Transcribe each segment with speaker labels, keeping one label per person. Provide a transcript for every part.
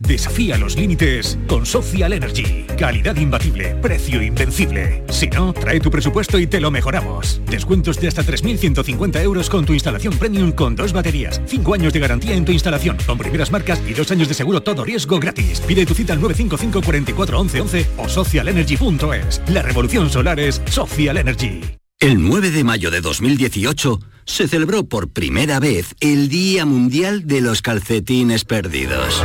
Speaker 1: Desafía los límites con Social Energy. Calidad imbatible, precio invencible. Si no, trae tu presupuesto y te lo mejoramos. Descuentos de hasta 3.150 euros con tu instalación premium con dos baterías. 5 años de garantía en tu instalación, con primeras marcas y dos años de seguro todo riesgo gratis. Pide tu cita al 955 44 11 11 o socialenergy.es. La revolución solar es Social Energy.
Speaker 2: El 9 de mayo de 2018 se celebró por primera vez el Día Mundial de los Calcetines Perdidos.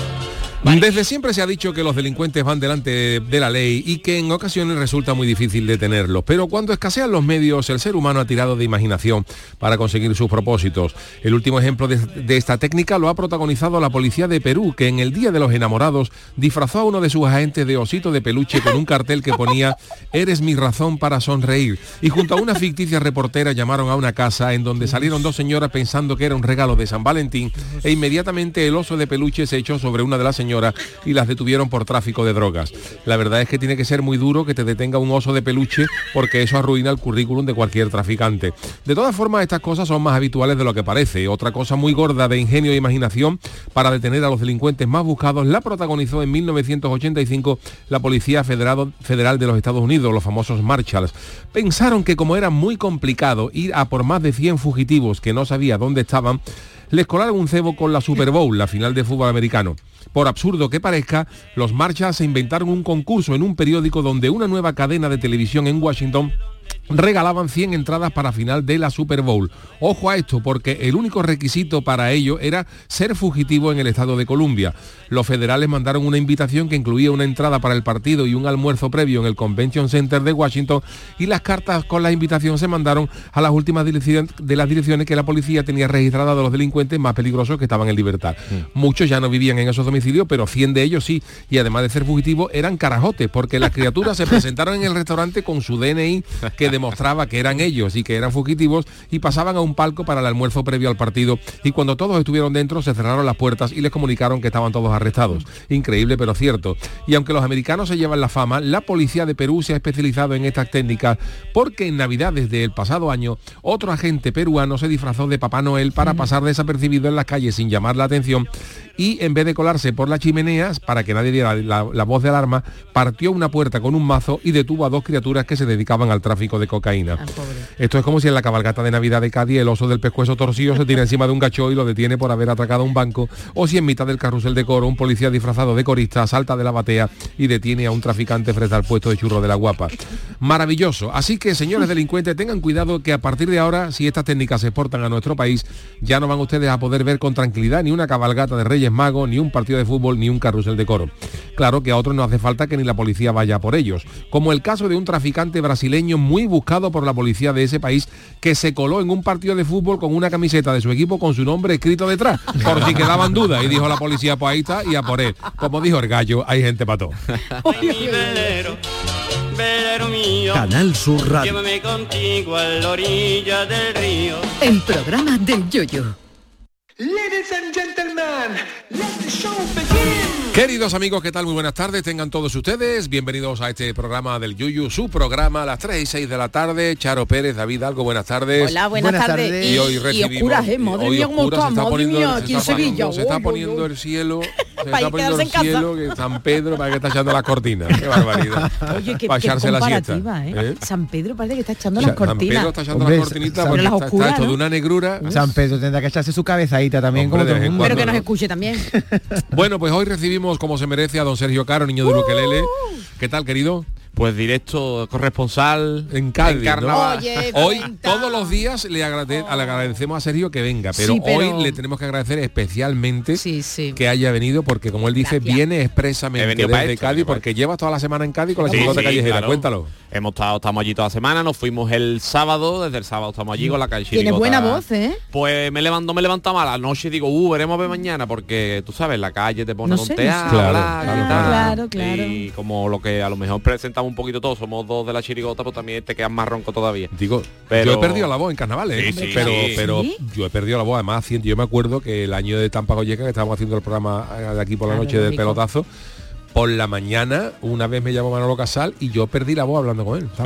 Speaker 3: Desde siempre se ha dicho que los delincuentes van delante de la ley y que en ocasiones resulta muy difícil detenerlos, pero cuando escasean los medios, el ser humano ha tirado de imaginación para conseguir sus propósitos. El último ejemplo de, de esta técnica lo ha protagonizado la policía de Perú, que en el Día de los Enamorados disfrazó a uno de sus agentes de osito de peluche con un cartel que ponía Eres mi razón para sonreír. Y junto a una ficticia reportera llamaron a una casa en donde salieron dos señoras pensando que era un regalo de San Valentín e inmediatamente el oso de peluche se echó sobre una de las señoras y las detuvieron por tráfico de drogas. La verdad es que tiene que ser muy duro que te detenga un oso de peluche porque eso arruina el currículum de cualquier traficante. De todas formas, estas cosas son más habituales de lo que parece. Otra cosa muy gorda de ingenio e imaginación para detener a los delincuentes más buscados la protagonizó en 1985 la Policía Federal, de los Estados Unidos, los famosos Marshalls. Pensaron que como era muy complicado ir a por más de 100 fugitivos que no sabía dónde estaban, les colaron un cebo con la Super Bowl, la final de fútbol americano. Por absurdo que parezca, los Marshalls se inventaron un concurso en un periódico donde una nueva cadena de televisión en Washington regalaban 100 entradas para final de la Super Bowl. Ojo a esto, porque el único requisito para ello era ser fugitivo en el estado de Columbia. Los federales mandaron una invitación que incluía una entrada para el partido y un almuerzo previo en el Convention Center de Washington y las cartas con la invitación se mandaron a las últimas de las direcciones que la policía tenía registradas de los delincuentes más peligrosos que estaban en libertad. Muchos ya no vivían en esos domicilios, pero 100 de ellos sí, y además de ser fugitivos eran carajotes, porque las criaturas se presentaron en el restaurante con su DNI que demostraba que eran ellos y que eran fugitivos y pasaban a un palco para el almuerzo previo al partido y cuando todos estuvieron dentro se cerraron las puertas y les comunicaron que estaban todos arrestados. Increíble pero cierto. Y aunque los americanos se llevan la fama, la policía de Perú se ha especializado en estas técnicas porque en Navidad desde el pasado año otro agente peruano se disfrazó de Papá Noel para pasar desapercibido en las calles sin llamar la atención y en vez de colarse por las chimeneas para que nadie diera la, la voz de alarma, partió una puerta con un mazo y detuvo a dos criaturas que se dedicaban al tráfico de cocaína. Esto es como si en la cabalgata de Navidad de Cádiz el oso del pescuezo torcido se tira encima de un gacho y lo detiene por haber atracado un banco, o si en mitad del carrusel de coro un policía disfrazado de corista salta de la batea y detiene a un traficante frente al puesto de churro de la guapa. Maravilloso. Así que, señores delincuentes, tengan cuidado que a partir de ahora, si estas técnicas se exportan a nuestro país, ya no van ustedes a poder ver con tranquilidad ni una cabalgata de Reyes Magos, ni un partido de fútbol, ni un carrusel de coro. Claro que a otros no hace falta que ni la policía vaya por ellos, como el caso de un traficante brasileño muy buscado por la policía de ese país que se coló en un partido de fútbol con una camiseta de su equipo con su nombre escrito detrás, por si quedaban dudas, y dijo la policía, pues ahí está, y a por él. Como dijo el gallo, hay gente para todo.
Speaker 4: Canal Sur Radio.
Speaker 5: Llévame contigo a la orilla del río.
Speaker 6: El programa del yoyo.
Speaker 7: Ladies and gentlemen,
Speaker 3: Queridos amigos, ¿qué tal? Muy buenas tardes, tengan todos ustedes. Bienvenidos a este programa del Yuyu, su programa a las 3 y 6 de la tarde. Charo Pérez, David Algo, buenas tardes.
Speaker 8: Hola, buenas, tardes.
Speaker 3: Y hoy recibimos...
Speaker 8: oscuras, ¿eh? Madre
Speaker 3: hoy
Speaker 8: mía, cómo
Speaker 3: oscuras, se
Speaker 8: está, madre
Speaker 3: poniendo,
Speaker 8: mía, aquí en
Speaker 3: está
Speaker 8: Sevilla.
Speaker 3: poniendo- se está
Speaker 8: Uy, uy,
Speaker 3: poniendo
Speaker 8: uy.
Speaker 3: el cielo, se
Speaker 8: Para
Speaker 3: está poniendo el cielo, que San Pedro, para que está echando las cortinas. Qué barbaridad.
Speaker 8: Oye, qué,
Speaker 3: para
Speaker 8: qué
Speaker 3: echarse la siesta.
Speaker 8: ¿eh?
Speaker 3: ¿eh?
Speaker 8: San Pedro parece que está echando
Speaker 3: O sea,
Speaker 8: las
Speaker 3: San
Speaker 8: cortinas.
Speaker 3: Pedro está echando
Speaker 9: Hombre,
Speaker 3: las cortinitas
Speaker 9: San-
Speaker 3: porque
Speaker 8: las
Speaker 3: está, está
Speaker 8: oscuras,
Speaker 3: hecho de
Speaker 8: ¿no?
Speaker 3: una negrura.
Speaker 9: San Pedro tendrá que echarse su cabezadita también,
Speaker 3: Hombre,
Speaker 9: como todo
Speaker 3: de
Speaker 9: el mundo.
Speaker 8: Pero que nos
Speaker 3: ¿no?
Speaker 8: escuche también.
Speaker 3: Bueno, pues hoy recibimos como se merece a don Sergio Caro, niño de Luquelele. ¿Qué tal, querido?
Speaker 10: Pues directo, corresponsal
Speaker 3: En Cádiz,
Speaker 10: carnaval.
Speaker 8: Oye,
Speaker 3: Hoy todos los días le, agrade- le agradecemos a Sergio que venga, pero,
Speaker 8: Sí, pero-
Speaker 3: hoy le tenemos que agradecer especialmente
Speaker 8: Sí, sí.
Speaker 3: que haya venido porque como él dice
Speaker 8: Gracias.
Speaker 3: viene expresamente
Speaker 10: He venido para
Speaker 3: desde
Speaker 10: esto,
Speaker 3: Cádiz porque lleva toda la semana en Cádiz con la
Speaker 10: sí,
Speaker 3: callejera.
Speaker 10: claro.
Speaker 3: Cuéntalo.
Speaker 10: Hemos estado, estamos allí toda la semana, nos fuimos el sábado, desde el sábado estamos allí con la calle
Speaker 8: Tienes
Speaker 10: Chirigota.
Speaker 8: buena voz, ¿eh?
Speaker 10: Pues me levanto, me levantaba a la noche y digo, uh, veremos a ver mañana, porque tú sabes, la calle te pone
Speaker 8: No sé.
Speaker 3: Claro, claro,
Speaker 8: claro, claro.
Speaker 10: Y como lo que a lo mejor presentamos un poquito todos, somos dos de la chirigota, pues también te quedas más ronco todavía.
Speaker 3: Digo,
Speaker 10: Pero-
Speaker 3: yo he perdido la voz en carnavales,
Speaker 10: Sí, sí,
Speaker 3: pero,
Speaker 10: sí.
Speaker 3: pero
Speaker 8: ¿Sí?
Speaker 3: yo he perdido la voz. Además, haciendo- yo me acuerdo que el año de Tampa Golleca, que estábamos haciendo el programa eh, de aquí por la
Speaker 8: Claro,
Speaker 3: noche del pelotazo, por la mañana, una vez me llamó Manolo Casal y yo perdí la voz hablando con él.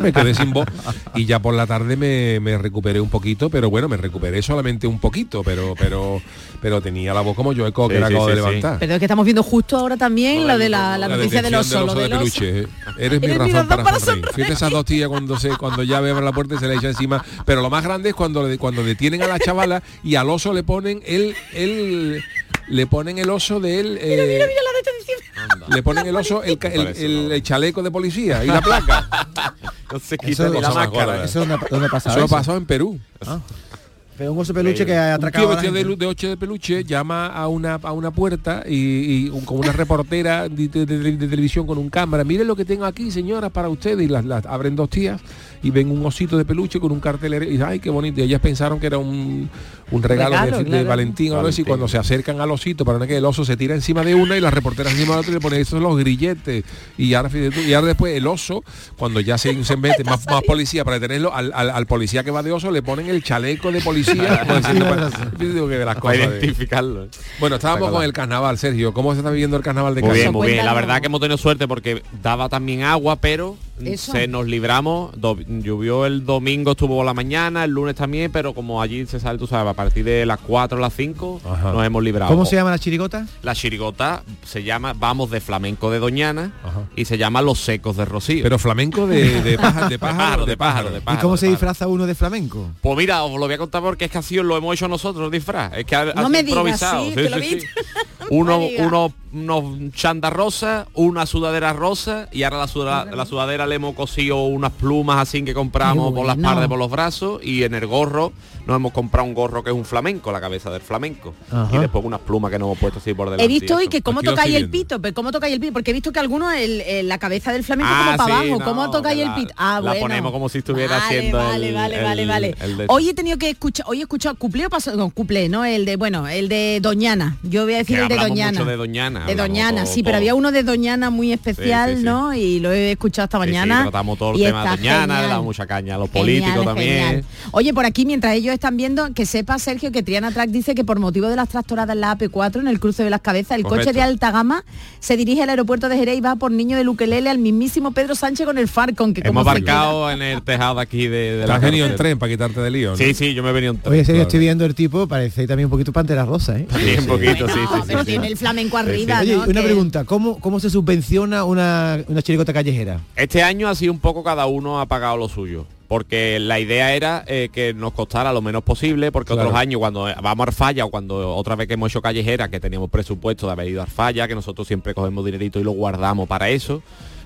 Speaker 3: Me quedé sin voz y ya por la tarde me, me recuperé un poquito, pero bueno, me recuperé solamente un poquito, pero pero pero tenía la voz como yo eco que
Speaker 10: Sí,
Speaker 3: la
Speaker 10: sí,
Speaker 3: acabo de levantar.
Speaker 8: Pero es que estamos viendo justo ahora también lo de la, la
Speaker 3: La
Speaker 8: noticia del oso,
Speaker 3: de
Speaker 8: oso.
Speaker 3: peluche. eh. Eres mi razón, para, sonreír.
Speaker 8: sonreír.
Speaker 3: Fíjate esas dos tías cuando se cuando ya abre la puerta y se le echa encima. Pero lo más grande es cuando le- cuando detienen a la chavala y al oso le ponen el el le ponen el oso de él. eh,
Speaker 8: Mira la detención.
Speaker 3: le ponen el oso el, el- el- el chaleco de policía y la placa.
Speaker 10: No se
Speaker 9: Eso,
Speaker 10: quita ni la máscara.
Speaker 3: gorda.
Speaker 9: ¿Eso dónde, dónde pasa
Speaker 3: Eso
Speaker 9: eso?
Speaker 3: pasó en Perú.
Speaker 9: Pero un oso peluche que ha
Speaker 3: Un tío
Speaker 9: atracado a la
Speaker 3: vestido de, de ocho de peluche llama a una a una puerta y, y un- con una reportera de, de- de- de televisión con un cámara. Miren lo que tengo aquí, señora, para ustedes. Y las, las abren dos tías y ven un osito de peluche con un cartel y dicen, ay, qué bonito. Y ellas pensaron que era un, un regalo,
Speaker 8: Regalo,
Speaker 3: de. Valentín o algo así. Cuando se acercan al osito para que el oso se tira encima de una y la reportera encima de la otra y le pone, esos son los grilletes. Y ahora, y ahora después el oso, cuando ya se, se mete más, más policía para detenerlo, al, al- al policía que va de oso le ponen el chaleco de policía. como diciendo, para- digo que de las
Speaker 10: Para
Speaker 3: cosas de-
Speaker 10: identificarlo.
Speaker 3: Bueno, estábamos
Speaker 10: Está
Speaker 3: con el carnaval, Sergio. ¿Cómo se está viviendo el carnaval de
Speaker 10: Muy
Speaker 3: Cádiz?
Speaker 10: bien, muy bien. La verdad que hemos tenido suerte porque daba también agua, pero
Speaker 8: Eso.
Speaker 10: se nos libramos. Do- llovió el domingo, estuvo la mañana, el lunes también, pero como allí se sale, tú sabes, a partir de las 4 o las 5
Speaker 3: Ajá.
Speaker 10: nos hemos librado.
Speaker 9: ¿Cómo se llama la chirigota?
Speaker 10: La chirigota se llama Vamos de Flamenco de Doñana
Speaker 3: Ajá.
Speaker 10: y se llama Los Secos de Rocío.
Speaker 3: Pero flamenco de, de, pájaro, de pájaro,
Speaker 10: pájaro, de pájaro, de
Speaker 9: ¿Y
Speaker 10: pájaro.
Speaker 9: cómo se
Speaker 10: de pájaro.
Speaker 9: disfraza uno de flamenco?
Speaker 10: Pues mira, os lo voy a contar porque es que así lo hemos hecho nosotros disfraz. Es que ha,
Speaker 8: No
Speaker 10: ha
Speaker 8: me
Speaker 10: sido
Speaker 8: digas,
Speaker 10: improvisado.
Speaker 8: sí, que lo vi.
Speaker 10: Uno, uno, unos chandas rosas, una sudadera rosa y ahora la, suda- la sudadera le hemos cosido unas plumas así que compramos por las partes, por los brazos y en el gorro nos hemos comprado un gorro que es un flamenco, la cabeza del flamenco.
Speaker 9: Ajá.
Speaker 10: Y después unas plumas que nos hemos puesto así por delante.
Speaker 8: He visto
Speaker 10: y
Speaker 8: hoy que cómo tocáis el pito, pero cómo tocáis el pito, porque he visto que algunos el- el- la cabeza del flamenco
Speaker 10: Ah,
Speaker 8: como para
Speaker 10: sí,
Speaker 8: abajo,
Speaker 10: no,
Speaker 8: cómo tocáis el pito. Ah,
Speaker 10: la
Speaker 8: bueno.
Speaker 10: ponemos como si estuviera
Speaker 8: Vale,
Speaker 10: haciendo
Speaker 8: Vale,
Speaker 10: el-
Speaker 8: vale, vale,
Speaker 10: el-
Speaker 8: vale.
Speaker 10: de-
Speaker 8: Hoy he tenido que escuchar, hoy he escuchado cuplé o pasó, no, cuplé, ¿no? El de, bueno, el de Doñana. Yo voy a decir
Speaker 10: Que
Speaker 8: el de Doñana.
Speaker 10: mucho de Doñana. Doñana.
Speaker 8: De
Speaker 10: hablamos
Speaker 8: Doñana,
Speaker 10: todo-
Speaker 8: sí, pero había uno de Doñana muy especial,
Speaker 10: Sí, sí, sí.
Speaker 8: ¿no? Y lo he escuchado esta
Speaker 10: Sí, sí,
Speaker 8: mañana.
Speaker 10: tratamos todo el tema de Doñana, le
Speaker 8: genial.
Speaker 10: damos mucha caña a los
Speaker 8: Genial,
Speaker 10: políticos también.
Speaker 8: genial. Oye, por aquí, mientras ellos están viendo, que sepa Sergio que Triana Track dice que por motivo de las tractoradas en la AP4 en el cruce de las cabezas, el coche de alta gama se dirige al aeropuerto de Jerez y va por niño de Luquelele al mismísimo Pedro Sánchez con el Farcon, que
Speaker 10: Hemos
Speaker 8: se
Speaker 10: aparcado en el tejado aquí de, la
Speaker 3: has venido en tren para quitarte de lío, ¿no?
Speaker 10: Sí, sí, yo me he venido en tren.
Speaker 9: Oye, Sergio,
Speaker 10: Claro.
Speaker 9: estoy viendo el tipo, parece también un poquito pantera rosa, ¿eh?
Speaker 10: Sí, un poquito, sí,
Speaker 8: No,
Speaker 10: sí, sí,
Speaker 8: pero
Speaker 10: sí.
Speaker 8: tiene el flamenco arriba,
Speaker 9: Oye,
Speaker 8: ¿no?
Speaker 9: una pregunta, ¿cómo, ¿cómo se subvenciona una, una chirigota callejera?
Speaker 10: Este año ha sido un poco cada uno ha pagado lo suyo. Porque la idea era eh, que nos costara lo menos posible, porque
Speaker 3: Claro.
Speaker 10: otros años cuando vamos a Arfalla o cuando otra vez que hemos hecho callejera, que teníamos presupuesto de haber ido a Arfalla, que nosotros siempre cogemos dinerito y lo guardamos para eso,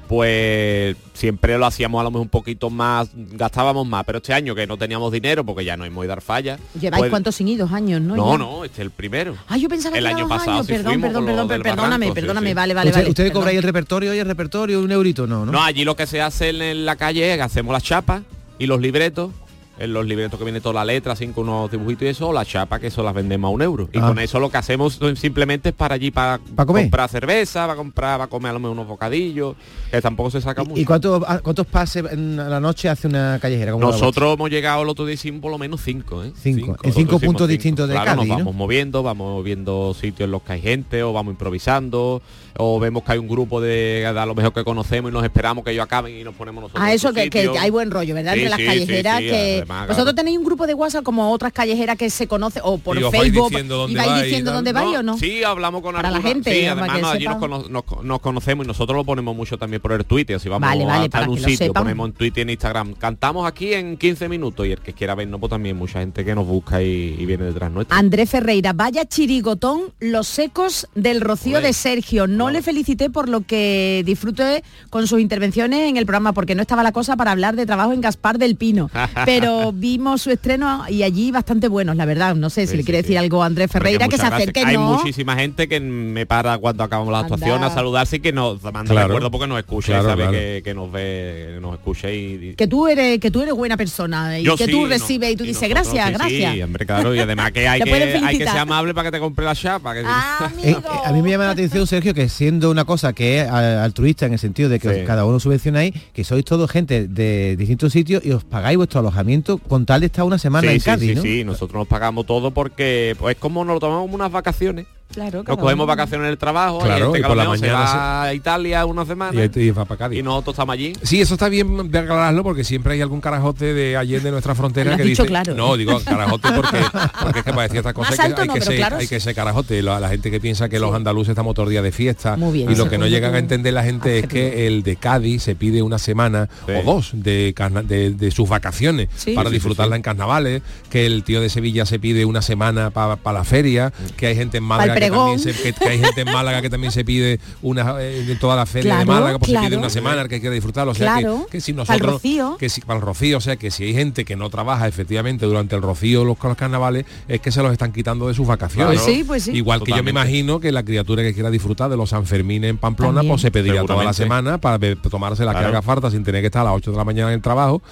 Speaker 10: pues siempre lo hacíamos a lo mejor un poquito más, gastábamos más, pero este año que no teníamos dinero, porque ya no hemos ido a Arfalla.
Speaker 8: Lleváis
Speaker 10: pues-
Speaker 8: cuántos sin dos años, ¿no?
Speaker 10: No, no, este es el primero.
Speaker 8: Ah, yo pensaba
Speaker 10: el
Speaker 8: que
Speaker 10: año pasado
Speaker 8: años.
Speaker 10: sí
Speaker 8: Perdón, perdón, perdón, perdóname,
Speaker 10: barranco, sí,
Speaker 8: perdóname,
Speaker 10: sí.
Speaker 8: vale, vale,
Speaker 9: ¿Usted,
Speaker 8: vale.
Speaker 9: ¿Ustedes
Speaker 8: perdón.
Speaker 9: cobráis el repertorio y el repertorio un eurito? No, ¿no?
Speaker 10: No, allí lo que se hace en, en la calle es que hacemos las chapas y los libretos. En los libretos que viene toda la letra, así con unos dibujitos y eso, o las chapas que eso las vendemos a un euro. Y
Speaker 9: Ah.
Speaker 10: con eso lo que hacemos simplemente es para allí para
Speaker 9: ¿Pa comer?
Speaker 10: comprar cerveza, para comprar, para comer a lo mejor unos bocadillos, que tampoco se saca mucho.
Speaker 9: ¿Y cuántos, a- cuántos pases en la noche hace una callejera? ¿Cómo la
Speaker 10: Nosotros hemos llegado el otro día hicimos por lo menos cinco, ¿eh?
Speaker 9: Cinco. En
Speaker 10: Nosotros
Speaker 9: cinco puntos distintos de
Speaker 10: Claro,
Speaker 9: Cádiz,
Speaker 10: nos
Speaker 9: ¿no?
Speaker 10: vamos moviendo, vamos viendo sitios en los que hay gente, o vamos improvisando, o vemos que hay un grupo de a lo mejor que conocemos y nos esperamos que ellos acaben y nos ponemos nosotros.
Speaker 8: A
Speaker 10: en
Speaker 8: eso que, que hay buen rollo, ¿verdad?
Speaker 10: Sí,
Speaker 8: Entre las
Speaker 10: sí,
Speaker 8: callejeras
Speaker 10: sí,
Speaker 8: que
Speaker 10: además,
Speaker 8: vosotros
Speaker 10: claro.
Speaker 8: tenéis un grupo de WhatsApp como otras callejeras que se conoce o por
Speaker 3: Y
Speaker 8: Facebook
Speaker 3: diciendo
Speaker 8: y
Speaker 3: dónde
Speaker 8: vais
Speaker 3: y
Speaker 8: diciendo
Speaker 3: tal.
Speaker 8: dónde vais o no.
Speaker 10: Sí, hablamos con
Speaker 8: Para la
Speaker 10: alguna-
Speaker 8: gente,
Speaker 10: Sí, además no, allí nos,
Speaker 8: sepan.
Speaker 10: cono- nos- nos conocemos y nosotros lo ponemos mucho también por el Twitter. Si vamos
Speaker 8: Vale, vale,
Speaker 10: a estar en un sitio,
Speaker 8: sepan.
Speaker 10: ponemos en Twitter y en Instagram. Cantamos aquí en 15 minutos y el que quiera vernos, pues también mucha gente que nos busca y, y viene detrás nuestro.
Speaker 8: Andrés Ferreira, vaya chirigotón, los secos del Rocío de Sergio. No le felicité por lo que disfruté con sus intervenciones en el programa, porque no estaba la cosa para hablar de trabajo en Gaspar del Pino. Pero vimos su estreno y allí bastante buenos, la verdad. No sé si
Speaker 10: Sí,
Speaker 8: le quiere
Speaker 10: sí.
Speaker 8: decir algo a Andrés Ferreira, que se
Speaker 10: muchas gracias.
Speaker 8: acerque,
Speaker 10: Hay
Speaker 8: ¿no?
Speaker 10: muchísima gente que me para cuando acabamos la
Speaker 8: Anda.
Speaker 10: actuación a saludarse y que nos manda
Speaker 3: Claro.
Speaker 10: recuerdo porque nos escucha
Speaker 3: Claro,
Speaker 10: y sabe
Speaker 3: claro.
Speaker 10: Que, que nos ve, que nos escucha y, y-
Speaker 8: Que tú eres, que tú eres buena persona y
Speaker 10: Yo
Speaker 8: que
Speaker 10: sí,
Speaker 8: tú
Speaker 10: no-
Speaker 8: recibes y tú
Speaker 10: y
Speaker 8: dices
Speaker 10: nosotros,
Speaker 8: gracias,
Speaker 10: sí,
Speaker 8: gracias.
Speaker 10: Sí, hombre, claro, y además que hay, que, hay que ser amable para que te compre la chapa. Que
Speaker 8: Ah,
Speaker 9: Eh, eh, a mí me llama la atención, Sergio, que siendo una cosa que es altruista en el sentido de que
Speaker 10: Sí.
Speaker 9: cada uno subvencionáis, que sois todos gente de distintos sitios y os pagáis vuestro alojamiento con tal de estar una semana
Speaker 10: sí,
Speaker 9: en Cádiz,
Speaker 10: sí,
Speaker 9: ¿no?
Speaker 10: sí, nosotros nos pagamos todo porque pues, es como nos lo tomamos unas vacaciones.
Speaker 8: Claro,
Speaker 10: Nos cogemos vacaciones en el trabajo,
Speaker 3: Claro,
Speaker 10: gente
Speaker 3: y por la
Speaker 10: mejor se
Speaker 3: mañana
Speaker 10: va a Italia una semana
Speaker 3: Y, ahí- y va para Cádiz.
Speaker 10: y nosotros estamos allí.
Speaker 3: Sí, eso está bien de aclararlo porque siempre hay algún carajote de allí de nuestra frontera que
Speaker 8: dicho
Speaker 3: dice
Speaker 8: claro.
Speaker 3: no digo carajote porque porque es que para decir estas cosas que, hay
Speaker 8: no,
Speaker 3: que ser
Speaker 8: claro,
Speaker 3: hay
Speaker 8: sí.
Speaker 3: que ser carajote la, la gente que piensa que los andaluces estamos todo el día de fiesta
Speaker 8: Muy bien,
Speaker 3: y lo que no llegan a entender la gente es que el de Cádiz se pide una semana
Speaker 10: Sí.
Speaker 3: o dos de, carna- de, de sus vacaciones
Speaker 8: Sí.
Speaker 3: para disfrutarla
Speaker 10: sí.
Speaker 3: en carnavales que el tío de Sevilla se pide una semana para la feria que hay gente en Málaga que también se, que, que hay gente en Málaga que también se pide una eh, de toda la feria de Málaga pues se pide una semana que quiere disfrutarlo o sea que-
Speaker 8: Claro.
Speaker 3: que, si nosotros
Speaker 8: rocío.
Speaker 3: que si para el rocío, o sea que si hay gente que no trabaja efectivamente durante el rocío los, los carnavales, es que se los están quitando de sus vacaciones.
Speaker 8: Pues sí, pues sí.
Speaker 3: Igual que yo me imagino que la criatura que quiera disfrutar de los Sanfermines en Pamplona,
Speaker 8: También.
Speaker 3: pues se pediría toda la semana para tomarse la
Speaker 10: Claro.
Speaker 3: que haga falta sin tener que estar a las 8 de la mañana en el trabajo,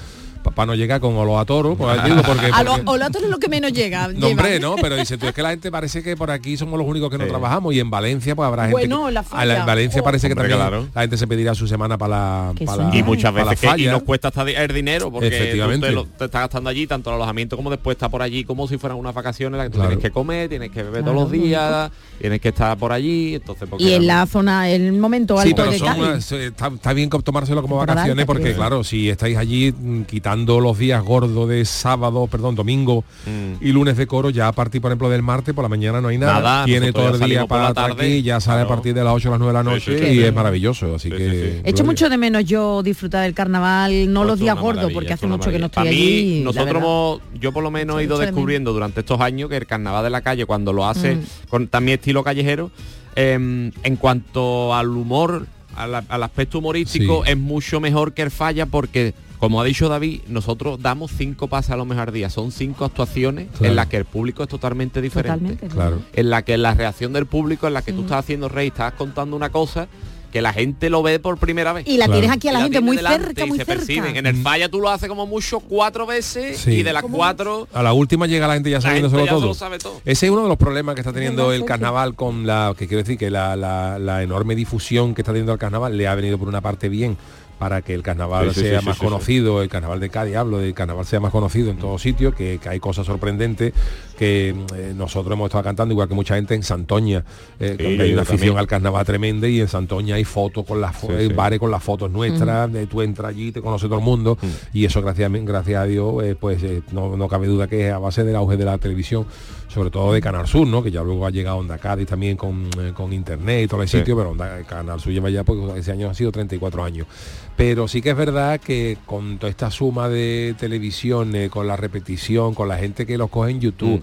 Speaker 3: para no llegar con olor a toro, pues digo, porque,
Speaker 8: A lo,
Speaker 3: porque-
Speaker 8: o lo otro es lo que menos llega.
Speaker 3: no, hombre, no, pero dice tú, es que la gente parece que por aquí somos los únicos que no
Speaker 10: Sí.
Speaker 3: trabajamos y en Valencia pues habrá gente
Speaker 8: Bueno,
Speaker 3: que-
Speaker 8: la falla.
Speaker 3: en Valencia
Speaker 8: Oh.
Speaker 3: parece que
Speaker 10: Hombre,
Speaker 3: también
Speaker 10: claro.
Speaker 3: la gente se pedirá su semana para la, para la-
Speaker 10: y muchas
Speaker 3: para la
Speaker 10: veces que, y nos cuesta hasta el dinero porque
Speaker 3: Efectivamente.
Speaker 10: tú te, lo, te estás gastando allí tanto el alojamiento como después está por allí como si fueran unas vacaciones las que tú
Speaker 3: Claro.
Speaker 10: tienes que comer tienes que beber
Speaker 8: Claro,
Speaker 10: todos los días tienes que estar por allí entonces porque
Speaker 8: Y en la zona, el momento
Speaker 3: Sí,
Speaker 8: alto
Speaker 3: pero
Speaker 8: de
Speaker 3: son
Speaker 8: Cádiz.
Speaker 3: eh, está, está bien que tomárselo como vacaciones porque claro, si estáis allí mm, quitando los días gordos de sábado, perdón, domingo
Speaker 10: Mm.
Speaker 3: y lunes de coro, ya a partir, por ejemplo, del martes por la mañana no hay nada.
Speaker 10: Nada,
Speaker 3: Tiene todo el día para estar aquí, ya sale a partir de las 8 o las 9 de la
Speaker 10: Sí,
Speaker 3: noche
Speaker 10: sí,
Speaker 3: y
Speaker 8: sí.
Speaker 3: es maravilloso. Así
Speaker 10: Sí,
Speaker 3: que
Speaker 10: sí, sí.
Speaker 8: Echo mucho de menos yo disfrutar del carnaval, no
Speaker 10: Esto
Speaker 8: los días gordos, porque hace mucho que no estoy allí.
Speaker 10: Mí, nosotros yo por lo menos he ido descubriendo durante estos años que el carnaval de la calle, cuando lo hace
Speaker 8: Mm.
Speaker 10: con también estilo callejero, em, en cuanto al humor, al, al aspecto humorístico,
Speaker 3: Sí.
Speaker 10: es mucho mejor que el falla porque como ha dicho David, nosotros damos cinco pases a lo mejor día. Son cinco actuaciones
Speaker 3: Claro.
Speaker 10: en las que el público es totalmente diferente.
Speaker 8: Totalmente.
Speaker 3: Claro.
Speaker 10: En la que la reacción del público, en la que tú estás haciendo rey, estás contando una cosa que la gente lo ve por primera vez.
Speaker 8: Y la tienes aquí a la
Speaker 10: Y
Speaker 8: gente muy
Speaker 10: delante
Speaker 8: cerca,
Speaker 10: y
Speaker 8: muy
Speaker 10: se
Speaker 8: cerca.
Speaker 10: perciben. En el falla tú lo haces como mucho cuatro veces
Speaker 3: Sí.
Speaker 10: y de las cuatro
Speaker 3: A la última llega la gente ya sabiéndoselo todo.
Speaker 10: lo sabe todo.
Speaker 3: Ese es uno de los problemas que está teniendo el carnaval con la, que quiero decir que la, la- la enorme difusión que está teniendo el carnaval le ha venido por una parte bien para que el carnaval
Speaker 10: Sí, sí,
Speaker 3: sea
Speaker 10: sí,
Speaker 3: más
Speaker 10: sí, sí,
Speaker 3: conocido, el carnaval de Cádiz hablo, del carnaval sea más conocido en todos sitios, que, que hay cosas sorprendentes que eh, nosotros hemos estado cantando, igual que mucha gente en Santoña, eh,
Speaker 10: Sí,
Speaker 3: donde hay una afición
Speaker 10: también.
Speaker 3: al carnaval tremenda y en Santoña hay fotos con las fo-
Speaker 10: Sí,
Speaker 3: bares con las fotos nuestras, de tú entras allí, te conoce todo el mundo y eso gracias, a- gracias a Dios eh, pues eh, no, no cabe duda que es a base del auge de la televisión sobre todo de Canal Sur, ¿no? Que ya luego ha llegado Onda Cádiz también con, eh, con internet y todo el
Speaker 10: Sí.
Speaker 3: sitio, pero Onda- Canal Sur lleva ya, pues ese año ha sido 34 años. Pero sí que es verdad que con toda esta suma de televisión, eh, con la repetición, con la gente que los coge en YouTube,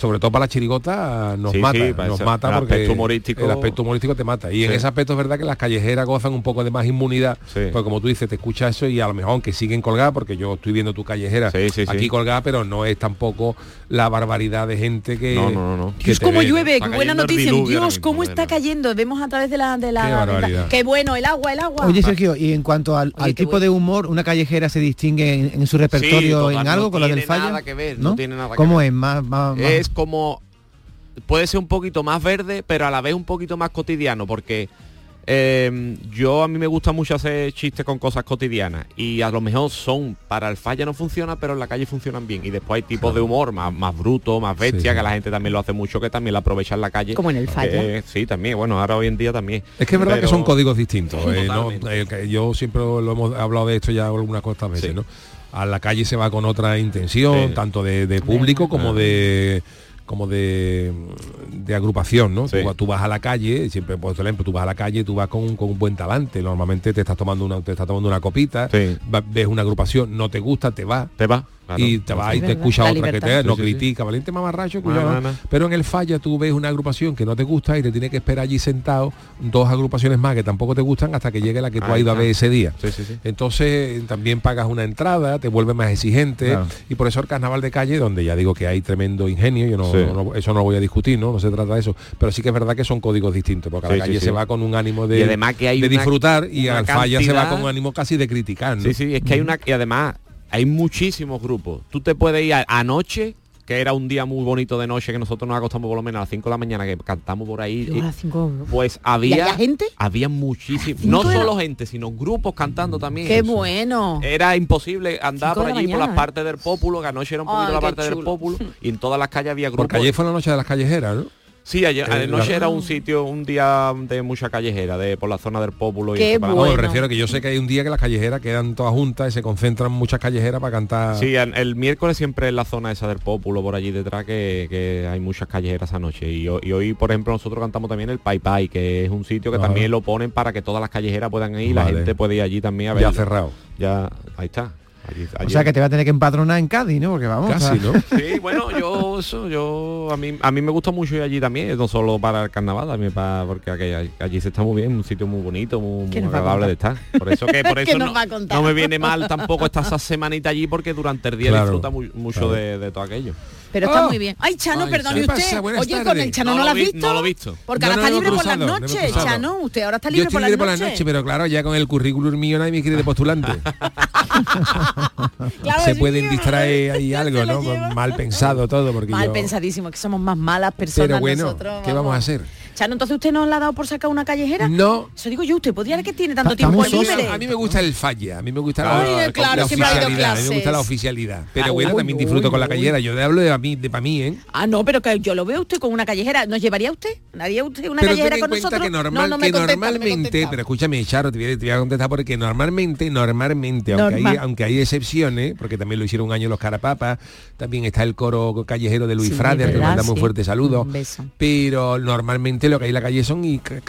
Speaker 3: sobre todo para la chirigota nos.
Speaker 10: Sí,
Speaker 3: mata,
Speaker 10: sí,
Speaker 3: nos
Speaker 10: ese-
Speaker 3: mata
Speaker 10: el
Speaker 3: porque
Speaker 10: aspecto humorístico-
Speaker 3: el aspecto humorístico te mata. Y en ese aspecto es verdad que las callejeras gozan un poco de más inmunidad, porque como tú dices, te escucha eso y a lo mejor aunque siguen colgadas, porque yo estoy viendo tu callejera
Speaker 10: Sí, sí, sí.
Speaker 3: aquí colgada, pero no es tampoco la barbaridad de gente que
Speaker 10: No, no, no, no.
Speaker 3: que
Speaker 8: Dios, cómo llueve, qué buena noticia. Dios,
Speaker 3: mismo,
Speaker 8: cómo está cayendo. Vemos a través de la de la
Speaker 3: Qué
Speaker 8: ventana.
Speaker 3: barbaridad.
Speaker 8: Qué bueno, el agua, el agua.
Speaker 9: Oye, Sergio, y en cuanto al, al tipo de humor, ¿una callejera se distingue en, en su repertorio
Speaker 10: total,
Speaker 9: en
Speaker 10: no
Speaker 9: algo con la del
Speaker 10: tiene
Speaker 9: falla?
Speaker 10: nada que ver, no tiene nada que
Speaker 9: ¿Cómo
Speaker 10: ver.
Speaker 9: es? Más,
Speaker 10: como puede ser un poquito más verde pero a la vez un poquito más cotidiano porque eh, yo a mí me gusta mucho hacer chistes con cosas cotidianas y a lo mejor son para el falla no funciona pero en la calle funcionan bien y después hay tipos de humor más, más bruto más bestia
Speaker 3: Sí.
Speaker 10: que la gente también lo hace mucho que también lo aprovecha en la calle
Speaker 8: Como en el falla.
Speaker 10: Eh, sí también bueno ahora hoy en día también
Speaker 3: Es que es verdad
Speaker 10: Pero-
Speaker 3: que son códigos distintos. eh, ¿no? Eh, yo siempre lo hemos hablado de esto ya algunas cuantas veces, ¿no? A la calle se va con otra intención,
Speaker 10: Sí.
Speaker 3: tanto de, de público como de como de, de agrupación, ¿no? Tú, tú vas a la calle, siempre por ejemplo, tú vas a la calle, tú vas con, un- con un buen talante. Normalmente te estás tomando una, te estás tomando una copita, ves una agrupación, no te gusta, te va.
Speaker 10: Te va.
Speaker 3: Y te va y te escucha
Speaker 10: La
Speaker 3: otra que te no
Speaker 10: Sí, sí, sí.
Speaker 3: critica, valiente mamarracho,
Speaker 10: No,
Speaker 3: cuidado,
Speaker 10: no,
Speaker 3: ¿no?
Speaker 10: no.
Speaker 3: pero en el falla tú ves una agrupación que no te gusta y te tiene que esperar allí sentado dos agrupaciones más que tampoco te gustan hasta que llegue la que tú has ido a ver ese día.
Speaker 10: Sí.
Speaker 3: Entonces también pagas una entrada, te vuelve más exigente
Speaker 10: Claro.
Speaker 3: y por eso el carnaval de calle, donde ya digo que hay tremendo ingenio, yo no, eso no lo voy a discutir, ¿no? No se trata de eso, pero sí que es verdad que son códigos distintos, porque a la calle se va con un ánimo de,
Speaker 10: Y además que hay
Speaker 3: de
Speaker 10: una-
Speaker 3: disfrutar y
Speaker 10: una
Speaker 3: al falla se va con un ánimo casi de criticar.
Speaker 10: Sí, sí, es que hay una y además hay muchísimos grupos. Tú te puedes ir a- anoche, que era un día muy bonito de noche, que nosotros nos acostamos por lo menos a las 5 de la mañana, que cantamos por ahí.
Speaker 8: Yo a las cinco-
Speaker 10: pues
Speaker 8: ¿Y
Speaker 10: había
Speaker 8: había gente?
Speaker 10: había muchísimo, no
Speaker 8: la-
Speaker 10: solo gente, sino grupos cantando también.
Speaker 8: Qué bueno.
Speaker 10: Era imposible andar
Speaker 8: Cinco
Speaker 10: por
Speaker 8: la
Speaker 10: allí por las partes del Pópulo, que anoche era un poquito
Speaker 8: Ay,
Speaker 10: la parte del. Pópulo, y en todas las calles había grupos.
Speaker 3: Porque ayer fue la noche de las callejeras, ¿no?
Speaker 10: Sí, ayer,
Speaker 3: Eh,
Speaker 10: anoche
Speaker 3: la-
Speaker 10: era un sitio, un día de mucha callejera, de por la zona del Pópulo. y
Speaker 8: Qué
Speaker 10: eso, para-
Speaker 3: No, me refiero que yo sé que hay un día que las callejeras quedan todas juntas y se concentran muchas callejeras para cantar.
Speaker 10: Sí, el, el miércoles siempre en la zona esa del Pópulo, por allí detrás, que, que hay muchas callejeras anoche. Y, y hoy, por ejemplo, nosotros cantamos también el Pai Pai, que es un sitio que
Speaker 3: Ajá.
Speaker 10: también lo ponen para que todas las callejeras puedan ir, la
Speaker 3: Vale.
Speaker 10: gente puede ir allí también a
Speaker 3: Ya
Speaker 10: ver.
Speaker 3: cerrado.
Speaker 10: Ya, ahí está. Allí-
Speaker 9: O
Speaker 10: allí-
Speaker 9: sea que te va a tener que empadronar en Cádiz, ¿no? Porque vamos.
Speaker 3: Casi,
Speaker 9: a-
Speaker 3: ¿no?
Speaker 10: Sí, bueno, yo eso, yo a mí a mí me gusta mucho ir allí también, no solo para el carnaval, también para porque aquí- allí, se está muy bien, un sitio muy bonito, muy, muy
Speaker 8: ¿Qué nos va a
Speaker 10: agradable de estar. Por eso que por
Speaker 8: ¿Qué
Speaker 10: eso no, no me viene mal tampoco estar esa semanita allí porque durante el día
Speaker 3: Claro,
Speaker 10: disfruta mu- mucho
Speaker 3: claro.
Speaker 10: de, de todo aquello.
Speaker 8: Pero está
Speaker 3: Oh.
Speaker 8: muy bien. Ay, Chano,
Speaker 3: Ay,
Speaker 8: perdone usted. Oye, con el Chano
Speaker 10: No
Speaker 8: no,
Speaker 10: lo
Speaker 8: has
Speaker 10: vi-
Speaker 8: visto.
Speaker 10: no lo he visto.
Speaker 8: Porque
Speaker 3: No,
Speaker 8: ahora
Speaker 3: no,
Speaker 8: está libre por las
Speaker 3: no, no,
Speaker 8: noches. Chano. Usted ahora está
Speaker 3: Yo
Speaker 8: libre
Speaker 3: estoy
Speaker 8: por
Speaker 3: libre
Speaker 8: las
Speaker 3: por la
Speaker 8: noches.
Speaker 3: noche, pero claro, ya con el currículum mío nadie me quiere de postulante.
Speaker 8: Claro,
Speaker 3: se pueden distraer ahí algo, ¿no? Mal pensado todo, porque
Speaker 8: Mal
Speaker 3: yo...
Speaker 8: pensadísimo, que somos más malas personas
Speaker 3: Pero bueno,
Speaker 8: nosotros.
Speaker 3: ¿qué vamos a hacer?
Speaker 8: Chano, entonces usted no le ha dado por sacar una callejera.
Speaker 3: No.
Speaker 8: Eso digo yo, usted podría que tiene tanto tiempo libre.
Speaker 3: A mí me gusta el falla, a mí me gusta
Speaker 8: Ay,
Speaker 3: la,
Speaker 8: claro,
Speaker 3: la oficialidad, a mí me gusta la oficialidad. Pero
Speaker 8: Ah,
Speaker 3: bueno,
Speaker 8: uy,
Speaker 3: también
Speaker 8: uy,
Speaker 3: disfruto con la
Speaker 8: uy.
Speaker 3: callera. Yo le hablo de a mí, de para mí, ¿eh?
Speaker 8: Ah, no, pero que yo lo veo usted con una callejera. ¿Nos llevaría usted? ¿Haría usted una
Speaker 3: pero
Speaker 8: callejera
Speaker 3: ten en
Speaker 8: con
Speaker 3: cuenta
Speaker 8: nosotros?
Speaker 3: que, normal,
Speaker 8: no, no me
Speaker 3: que normalmente, pero escúchame, Charo, te voy, a, te voy a contestar porque normalmente, normalmente, aunque hay, aunque hay excepciones, porque también lo hicieron un año los carapapas, también está el coro callejero de Luis
Speaker 8: Sí,
Speaker 3: Frader, que le un
Speaker 8: sí.
Speaker 3: fuerte saludo. Pero normalmente lo que hay en la calle son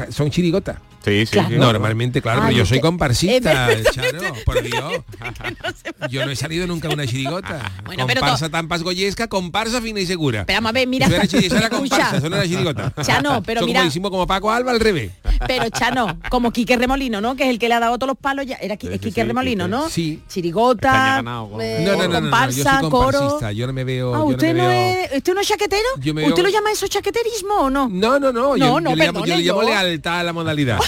Speaker 3: son chirigotas.
Speaker 10: Sí, sí,
Speaker 8: Claro.
Speaker 10: sí.
Speaker 3: Normalmente, claro,
Speaker 8: Ah,
Speaker 3: pero yo soy
Speaker 8: que-
Speaker 3: comparsista,
Speaker 8: es
Speaker 3: Charo, por Dios. Yo no he salido nunca a una chirigota.
Speaker 8: Bueno, pero
Speaker 3: comparsa tampas goyesca, comparsa fina y segura.
Speaker 8: Pero vamos a ver, mira.
Speaker 3: Eso era, eso comparsa, eso no era chirigota.
Speaker 8: Chano, pero mira-
Speaker 3: como hicimos como Paco Alba al revés.
Speaker 8: Pero Chano, como Quique Remolino, ¿no? Que es el que le ha dado todos los palos ya. Era
Speaker 10: Sí,
Speaker 8: Quique
Speaker 10: sí,
Speaker 8: Remolino,
Speaker 10: Quique.
Speaker 8: ¿no?
Speaker 3: Sí.
Speaker 8: Chirigota,
Speaker 10: ganado
Speaker 8: eh,
Speaker 3: No, no, no, no, no, yo
Speaker 8: comparsa, coro.
Speaker 3: comparsista, yo no me veo...
Speaker 8: Ah, ¿usted
Speaker 3: no,
Speaker 8: no,
Speaker 3: me veo-
Speaker 8: es, ¿usted no es chaquetero?
Speaker 3: Yo me
Speaker 8: ¿Usted
Speaker 3: veo-
Speaker 8: lo llama eso chaqueterismo o no?
Speaker 3: No, no, no,
Speaker 8: No,
Speaker 3: yo,
Speaker 8: no,
Speaker 3: yo le llamo, yo le llamo lealtad a la modalidad.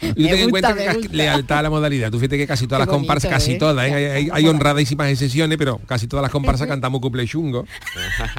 Speaker 3: Y tú ten en
Speaker 8: gusta,
Speaker 3: cuenta
Speaker 8: me
Speaker 3: que
Speaker 8: gusta.
Speaker 3: lealtad a la modalidad. Tú fíjate que casi todas
Speaker 8: Qué
Speaker 3: las comparsas,
Speaker 8: bonito,
Speaker 3: casi
Speaker 8: ¿eh?
Speaker 3: todas, ¿eh? hay, hay- hay honradísimas excepciones, pero casi todas las comparsas cantamos cuple chungo.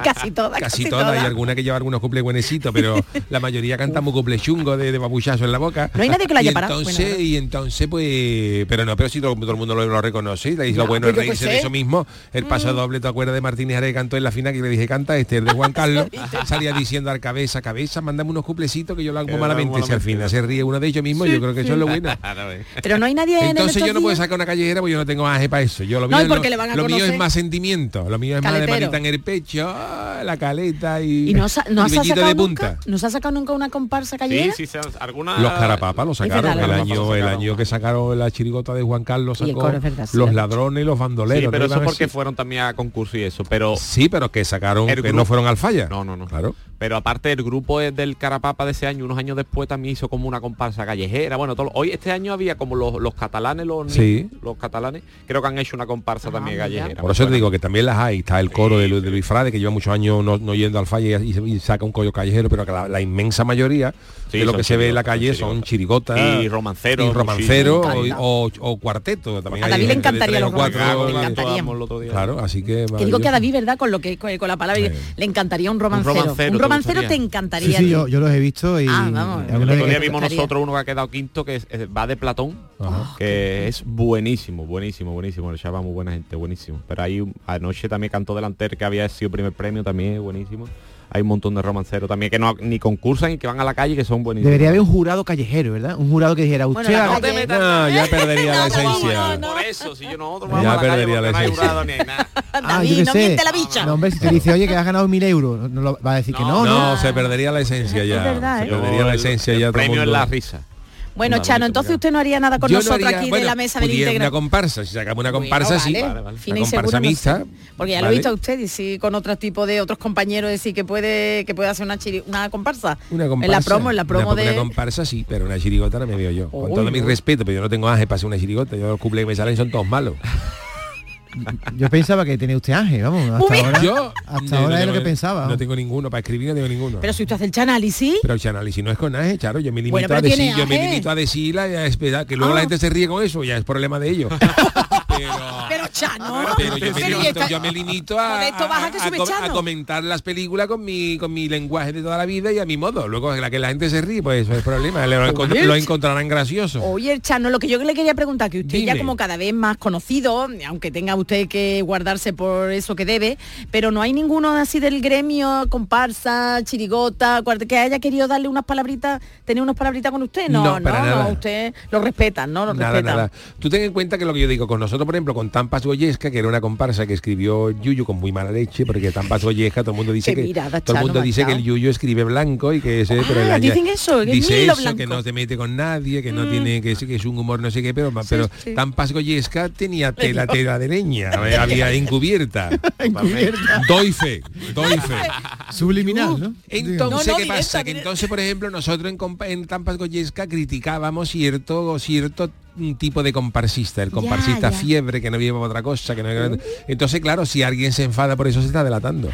Speaker 8: Casi todas,
Speaker 3: Casi
Speaker 8: casi
Speaker 3: todas, hay alguna que lleva algunos cumple buenecitos, pero la mayoría cantamos cumple chungo de, de babuchazo en la boca.
Speaker 8: No hay nadie que lo haya
Speaker 3: y
Speaker 8: parado.
Speaker 3: Entonces,
Speaker 8: Bueno,
Speaker 3: y entonces, pues, pero no, pero si todo, todo el mundo lo, lo reconoce, y lo bueno es
Speaker 8: pues
Speaker 3: reírse de eso mismo. El paso
Speaker 8: Mm.
Speaker 3: doble, ¿te acuerdas de Martínez Are que cantó en la final que le dije canta este, el de Juan Carlos? Salía diciendo al cabeza, cabeza, mándame unos cuplecitos que yo lo hago
Speaker 10: lo
Speaker 3: malamente. Si al final se ríe uno de ellos mismos, yo creo que eso es lo bueno.
Speaker 8: Pero no hay nadie en
Speaker 3: Entonces yo no puedo sacar una callejera porque yo no tengo aje para eso. Yo lo
Speaker 8: No,
Speaker 3: mío,
Speaker 8: y porque le van a
Speaker 3: lo mío es más sentimiento, lo mío es más de manita en el pecho, ah, la caleta y,
Speaker 8: ¿Y no, no
Speaker 3: y
Speaker 8: has
Speaker 3: vellito
Speaker 8: sacado
Speaker 3: de
Speaker 8: nunca?
Speaker 3: punta.
Speaker 8: ¿No se ha sacado nunca una comparsa callejera?
Speaker 10: Sí, sí, se- alguna...
Speaker 3: Los carapapas lo sacaron, el año, el año que sacaron la chirigota de Juan Carlos sacó los
Speaker 8: es
Speaker 3: ladrones y los bandoleros.
Speaker 10: Sí, pero
Speaker 3: ¿no
Speaker 10: eso porque fueron también a concurso y eso, pero...
Speaker 3: Sí, pero que sacaron, que no fueron al falla.
Speaker 10: No, no, no.
Speaker 3: Claro.
Speaker 10: Pero aparte el grupo es del Carapapa de ese año, unos años después también hizo como una comparsa callejera. Bueno, todo, hoy este año había como los, los catalanes, los,
Speaker 3: Sí.
Speaker 10: los catalanes, creo que han hecho una comparsa también callejera.
Speaker 3: Por eso te digo que también las hay. Está el coro de, Lu- de Luis Frade, que lleva muchos años no, no yendo al falla y, y saca un collo callejero, pero que la, la inmensa mayoría
Speaker 10: Sí,
Speaker 3: de lo que se ve en la calle
Speaker 10: son
Speaker 3: chirigotas
Speaker 10: Y romanceros,
Speaker 3: y romancero
Speaker 10: sí,
Speaker 3: o, o, o cuarteto. También
Speaker 8: A David le encantaría los
Speaker 3: cuatro.
Speaker 8: le
Speaker 10: día.
Speaker 3: Claro, así que...
Speaker 8: Que digo que a. David, ¿verdad? Con lo que con, con la palabra le encantaría un romancero.
Speaker 10: romancero,
Speaker 8: un
Speaker 10: ¿te
Speaker 8: romancero te, encantaría.
Speaker 9: Sí, sí, yo, yo los he visto y...
Speaker 8: Ah, vamos.
Speaker 10: El otro día vimos nosotros uno que ha quedado quinto que es- es- va de Platón, que es buenísimo, buenísimo, buenísimo. El chaval muy buena gente, buenísimo. Pero ahí un- anoche también cantó delantero que había sido primer premio también, buenísimo. Hay un montón de romanceros también que no ni concursan y que van a la calle que son buenísimos.
Speaker 9: Debería haber un jurado callejero, ¿verdad? Un jurado que dijera, usted...
Speaker 8: la
Speaker 9: haga-
Speaker 8: calle-
Speaker 3: No, ya perdería la esencia.
Speaker 10: Por eso, si yo nosotros
Speaker 3: Ya
Speaker 10: vamos a la calle
Speaker 3: perdería
Speaker 10: porque
Speaker 3: la
Speaker 10: no hay
Speaker 3: esencia.
Speaker 10: jurado ni hay nada.
Speaker 9: Ah,
Speaker 8: David, no
Speaker 9: sé.
Speaker 8: miente la bicha.
Speaker 9: No, hombre, si te dice, oye, que has ganado mil euros, no lo- va a decir que no,
Speaker 3: No,
Speaker 9: ¿no?
Speaker 3: se perdería la esencia ya.
Speaker 8: verdad,
Speaker 3: se
Speaker 8: ¿eh?
Speaker 3: perdería la esencia
Speaker 10: el
Speaker 3: ya. el
Speaker 10: premio es la risa.
Speaker 8: Bueno,
Speaker 3: No,
Speaker 8: Chano,
Speaker 3: bonito,
Speaker 8: entonces usted no haría nada con
Speaker 3: no
Speaker 8: nosotros
Speaker 3: haría-
Speaker 8: aquí
Speaker 3: bueno,
Speaker 8: de la mesa del íntegra.
Speaker 3: una comparsa, si sacamos una comparsa, sí.
Speaker 8: Bueno,
Speaker 3: Vale,
Speaker 8: vale.
Speaker 3: vale.
Speaker 8: Fina
Speaker 3: Una comparsa
Speaker 8: no sé.
Speaker 3: mixta.
Speaker 8: Porque ya lo he
Speaker 3: ¿vale?
Speaker 8: visto a usted y sí con otro tipo de otros compañeros decir que puede que puede hacer una chiri- una comparsa.
Speaker 3: Una comparsa.
Speaker 8: En la promo, en la promo
Speaker 3: una,
Speaker 8: de
Speaker 3: Una comparsa sí, pero una chirigota no me veo yo. Con todo mi respeto, pero yo no tengo ángel para hacer una chirigota. Yo los cumples que me salen son todos malos.
Speaker 9: Yo pensaba que tenía usted ángel, vamos. Hasta ahora,
Speaker 3: Yo
Speaker 9: hasta ahora
Speaker 3: no
Speaker 9: es lo que pensaba.
Speaker 3: No tengo ninguno, para escribir no tengo ninguno.
Speaker 8: Pero si usted hace el análisis,
Speaker 3: Pero el análisis no es con ángel, claro, yo me limito
Speaker 8: Bueno,
Speaker 3: a decir, yo me limito a decirla y a esperar, que luego
Speaker 8: Ah.
Speaker 3: la gente se ríe con eso, ya es problema de ellos. pero,
Speaker 8: pero Chano,
Speaker 3: pero yo, me
Speaker 8: pero
Speaker 3: limito,
Speaker 8: esta-
Speaker 3: yo me limito a, comentar las películas con mi con mi lenguaje de toda la vida y a mi modo. Luego la que la gente se ríe, pues eso es problema. Lo, encontrarán gracioso.
Speaker 8: Oye, el Chano, lo que yo le quería preguntar, que usted ya
Speaker 3: Dime.
Speaker 8: como cada vez más conocido, aunque tenga usted que guardarse por eso que debe, pero no hay ninguno así del gremio, comparsa, chirigota, que haya querido darle unas palabritas, tener unas palabritas con usted. No,
Speaker 3: No,
Speaker 8: usted lo respeta, ¿no? Lo
Speaker 3: Nada,
Speaker 8: respeta.
Speaker 3: nada. Tú ten en cuenta que lo que yo digo, con nosotros, por ejemplo, con Tampas Goyesca, que era una comparsa que escribió Yuyu con muy mala leche, porque Tampas Goyesca, todo el mundo dice que
Speaker 8: mirada,
Speaker 3: todo el mundo dice que el Yuyu escribe blanco y que ese, pero el
Speaker 8: Ah,
Speaker 3: año-
Speaker 8: dicen eso, que es
Speaker 3: dice eso,
Speaker 8: blanco.
Speaker 3: que no se mete con nadie, que no
Speaker 8: Mm.
Speaker 3: tiene, que es, que es un humor no sé qué, pero, pero
Speaker 8: sí.
Speaker 3: Tampas Goyesca tenía tela, tela de leña, había encubierta. Doy fe, doy fe.
Speaker 9: Subliminal, ¿no?
Speaker 3: Entonces,
Speaker 8: No, no,
Speaker 3: ¿qué
Speaker 8: directa,
Speaker 3: pasa? Que entonces, por ejemplo, nosotros en, compa- en Tampas Goyesca criticábamos cierto, cierto mm, tipo de comparsista, el comparsista
Speaker 8: ya.
Speaker 3: fiebre que no vive para otra cosa, que no entonces claro, si alguien se enfada por eso se está delatando.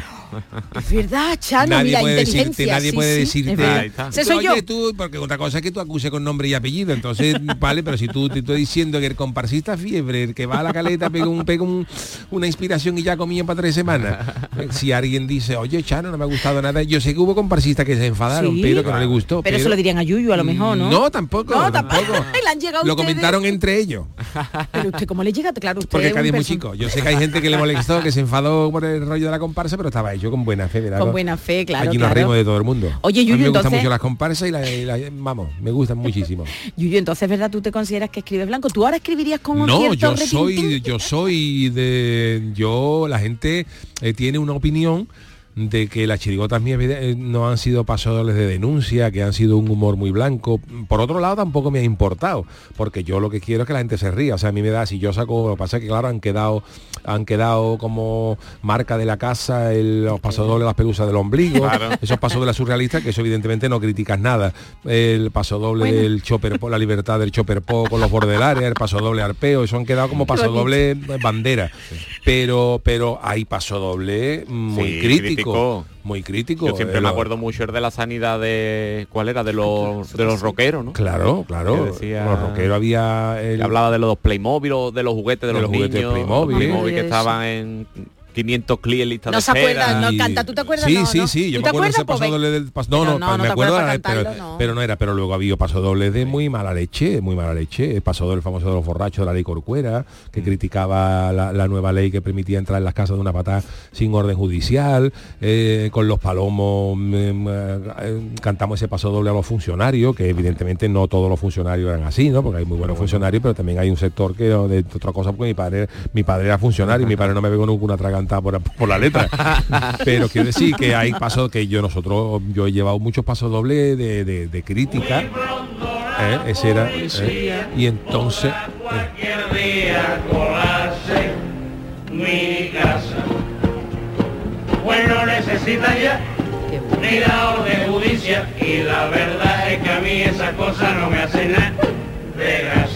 Speaker 8: Es verdad, Chano,
Speaker 3: nadie
Speaker 8: mira,
Speaker 3: puede decirte, nadie
Speaker 8: sí,
Speaker 3: puede
Speaker 8: sí,
Speaker 3: decirte,
Speaker 8: soy yo.
Speaker 3: Oye, tú, porque otra cosa es que tú acuse con nombre y apellido, entonces, vale, pero si tú te estoy diciendo que el comparsista fiebre, el que va a la caleta, pega, un, pega un- una inspiración y ya comía para tres semanas. Si alguien dice, oye, Chano, no me ha gustado nada, yo sé que hubo comparsistas que se enfadaron,
Speaker 8: Sí.
Speaker 3: pero que no le gustó.
Speaker 8: Pero eso lo dirían a Yuyu a lo mejor, ¿no?
Speaker 3: No, tampoco,
Speaker 8: No,
Speaker 3: tampoco.
Speaker 8: tampoco. Le han llegado
Speaker 3: Lo
Speaker 8: ustedes.
Speaker 3: Entre ellos.
Speaker 8: Pero usted, ¿cómo le llega? Claro, usted
Speaker 3: Porque Cádiz es muy chico. Yo sé que hay gente que le molestó, que se enfadó por el rollo de la comparsa, pero estaba hecho con buena fe. ¿verdad?
Speaker 8: Con buena fe, claro,
Speaker 3: nos
Speaker 8: claro.
Speaker 3: reímos de todo el mundo.
Speaker 8: Oye,
Speaker 3: A mí
Speaker 8: Yuyu,
Speaker 3: me gustan
Speaker 8: entonces-
Speaker 3: mucho las comparsas y, la- y la- vamos, me gustan muchísimo.
Speaker 8: Yuyu, entonces, ¿verdad? ¿Tú te consideras que escribes blanco? ¿Tú ahora escribirías con un
Speaker 3: No, yo soy, yo soy de, yo, la gente eh, tiene una opinión de que las chirigotas mías eh, no han sido pasadores de denuncia, que han sido un humor muy blanco. Por otro lado, tampoco me ha importado, porque yo lo que quiero es que la gente se ría. O sea, a mí me da, si yo saco, lo que pasa es que claro, han quedado, han quedado como marca de la casa el- los pasodobles, las pelusas del ombligo,
Speaker 10: Claro.
Speaker 3: esos pasodobles surrealistas, que eso evidentemente no criticas nada. El pasodoble
Speaker 8: Bueno.
Speaker 3: del chopper la libertad del chopper po con los bordes del área, el pasodoble arpeo, eso han quedado como pasodoble bandera. Pero, pero hay pasodoble muy
Speaker 10: Sí,
Speaker 3: críticos, crítico, muy crítico.
Speaker 10: Yo siempre
Speaker 3: Eh,
Speaker 10: me
Speaker 3: lo-
Speaker 10: acuerdo mucho el de la sanidad de cuál era de los de los rockeros, ¿no?
Speaker 3: Claro, claro.
Speaker 10: Decía-
Speaker 3: Los rockeros había el-
Speaker 10: hablaba de los Playmobil, o de los juguetes de,
Speaker 3: De
Speaker 10: los,
Speaker 3: los juguetes
Speaker 10: niños,
Speaker 3: Playmobil.
Speaker 10: que estaban en 500 clics en lista
Speaker 8: No se
Speaker 10: espera.
Speaker 8: acuerdan, no canta, ¿tú te acuerdas?
Speaker 3: Sí,
Speaker 8: No,
Speaker 3: sí, sí, yo
Speaker 8: ¿Tú
Speaker 3: me acuerdo ese paso doble del paso. No, no,
Speaker 8: no,
Speaker 3: me acuerdo, pero,
Speaker 8: no.
Speaker 3: pero no era, pero luego había paso doble de muy mala leche, muy mala leche. El paso doble famoso de los borrachos de la ley Corcuera,
Speaker 8: Mm.
Speaker 3: que criticaba la, nueva ley que permitía entrar en las casas de una patada sin orden judicial, eh, con los palomos mm, eh, cantamos ese paso doble a los funcionarios, que evidentemente no todos los funcionarios eran así, ¿no? Porque hay muy buenos funcionarios, pero también hay un sector que de otra cosa, porque mi padre, mi padre era funcionario y mi padre no me pegó nunca una por, por la letra. Pero quiero decir que hay pasos que yo nosotros, yo he llevado muchos pasos dobles de, de- de crítica. ¿eh? Ese era. ¿eh? Y entonces. ¿eh?
Speaker 11: cualquier día colarse mi casa. Pues no necesita ya ni la orden judicial y la verdad es que a mí esas cosas no me hacen nada de gracia.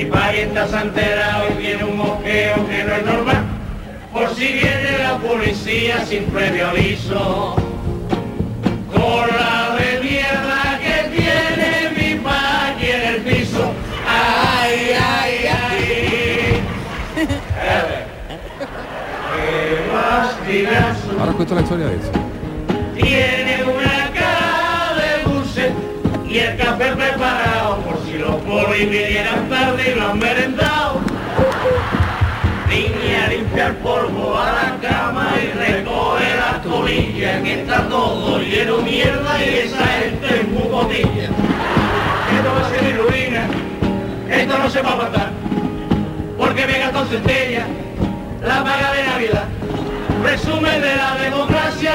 Speaker 11: Mi parienta se ha enterado y tiene un mosqueo que no es normal. Por si viene la policía sin previo aviso. Con la de mierda que tiene mi pa aquí en el piso. Ay, ay, ay. Qué fastidiazo.
Speaker 3: Ahora cuento la historia de eso.
Speaker 11: Tiene una cara de dulce y el café los polis vinieran tarde y lo han merendado. Niña limpia el polvo a la cama y recoge las colillas que está todo lleno de mierda y esa gente es muy botilla. Esto va a ser ruina, esto no se va a matar, porque me gastó centella la paga de Navidad resumen de la democracia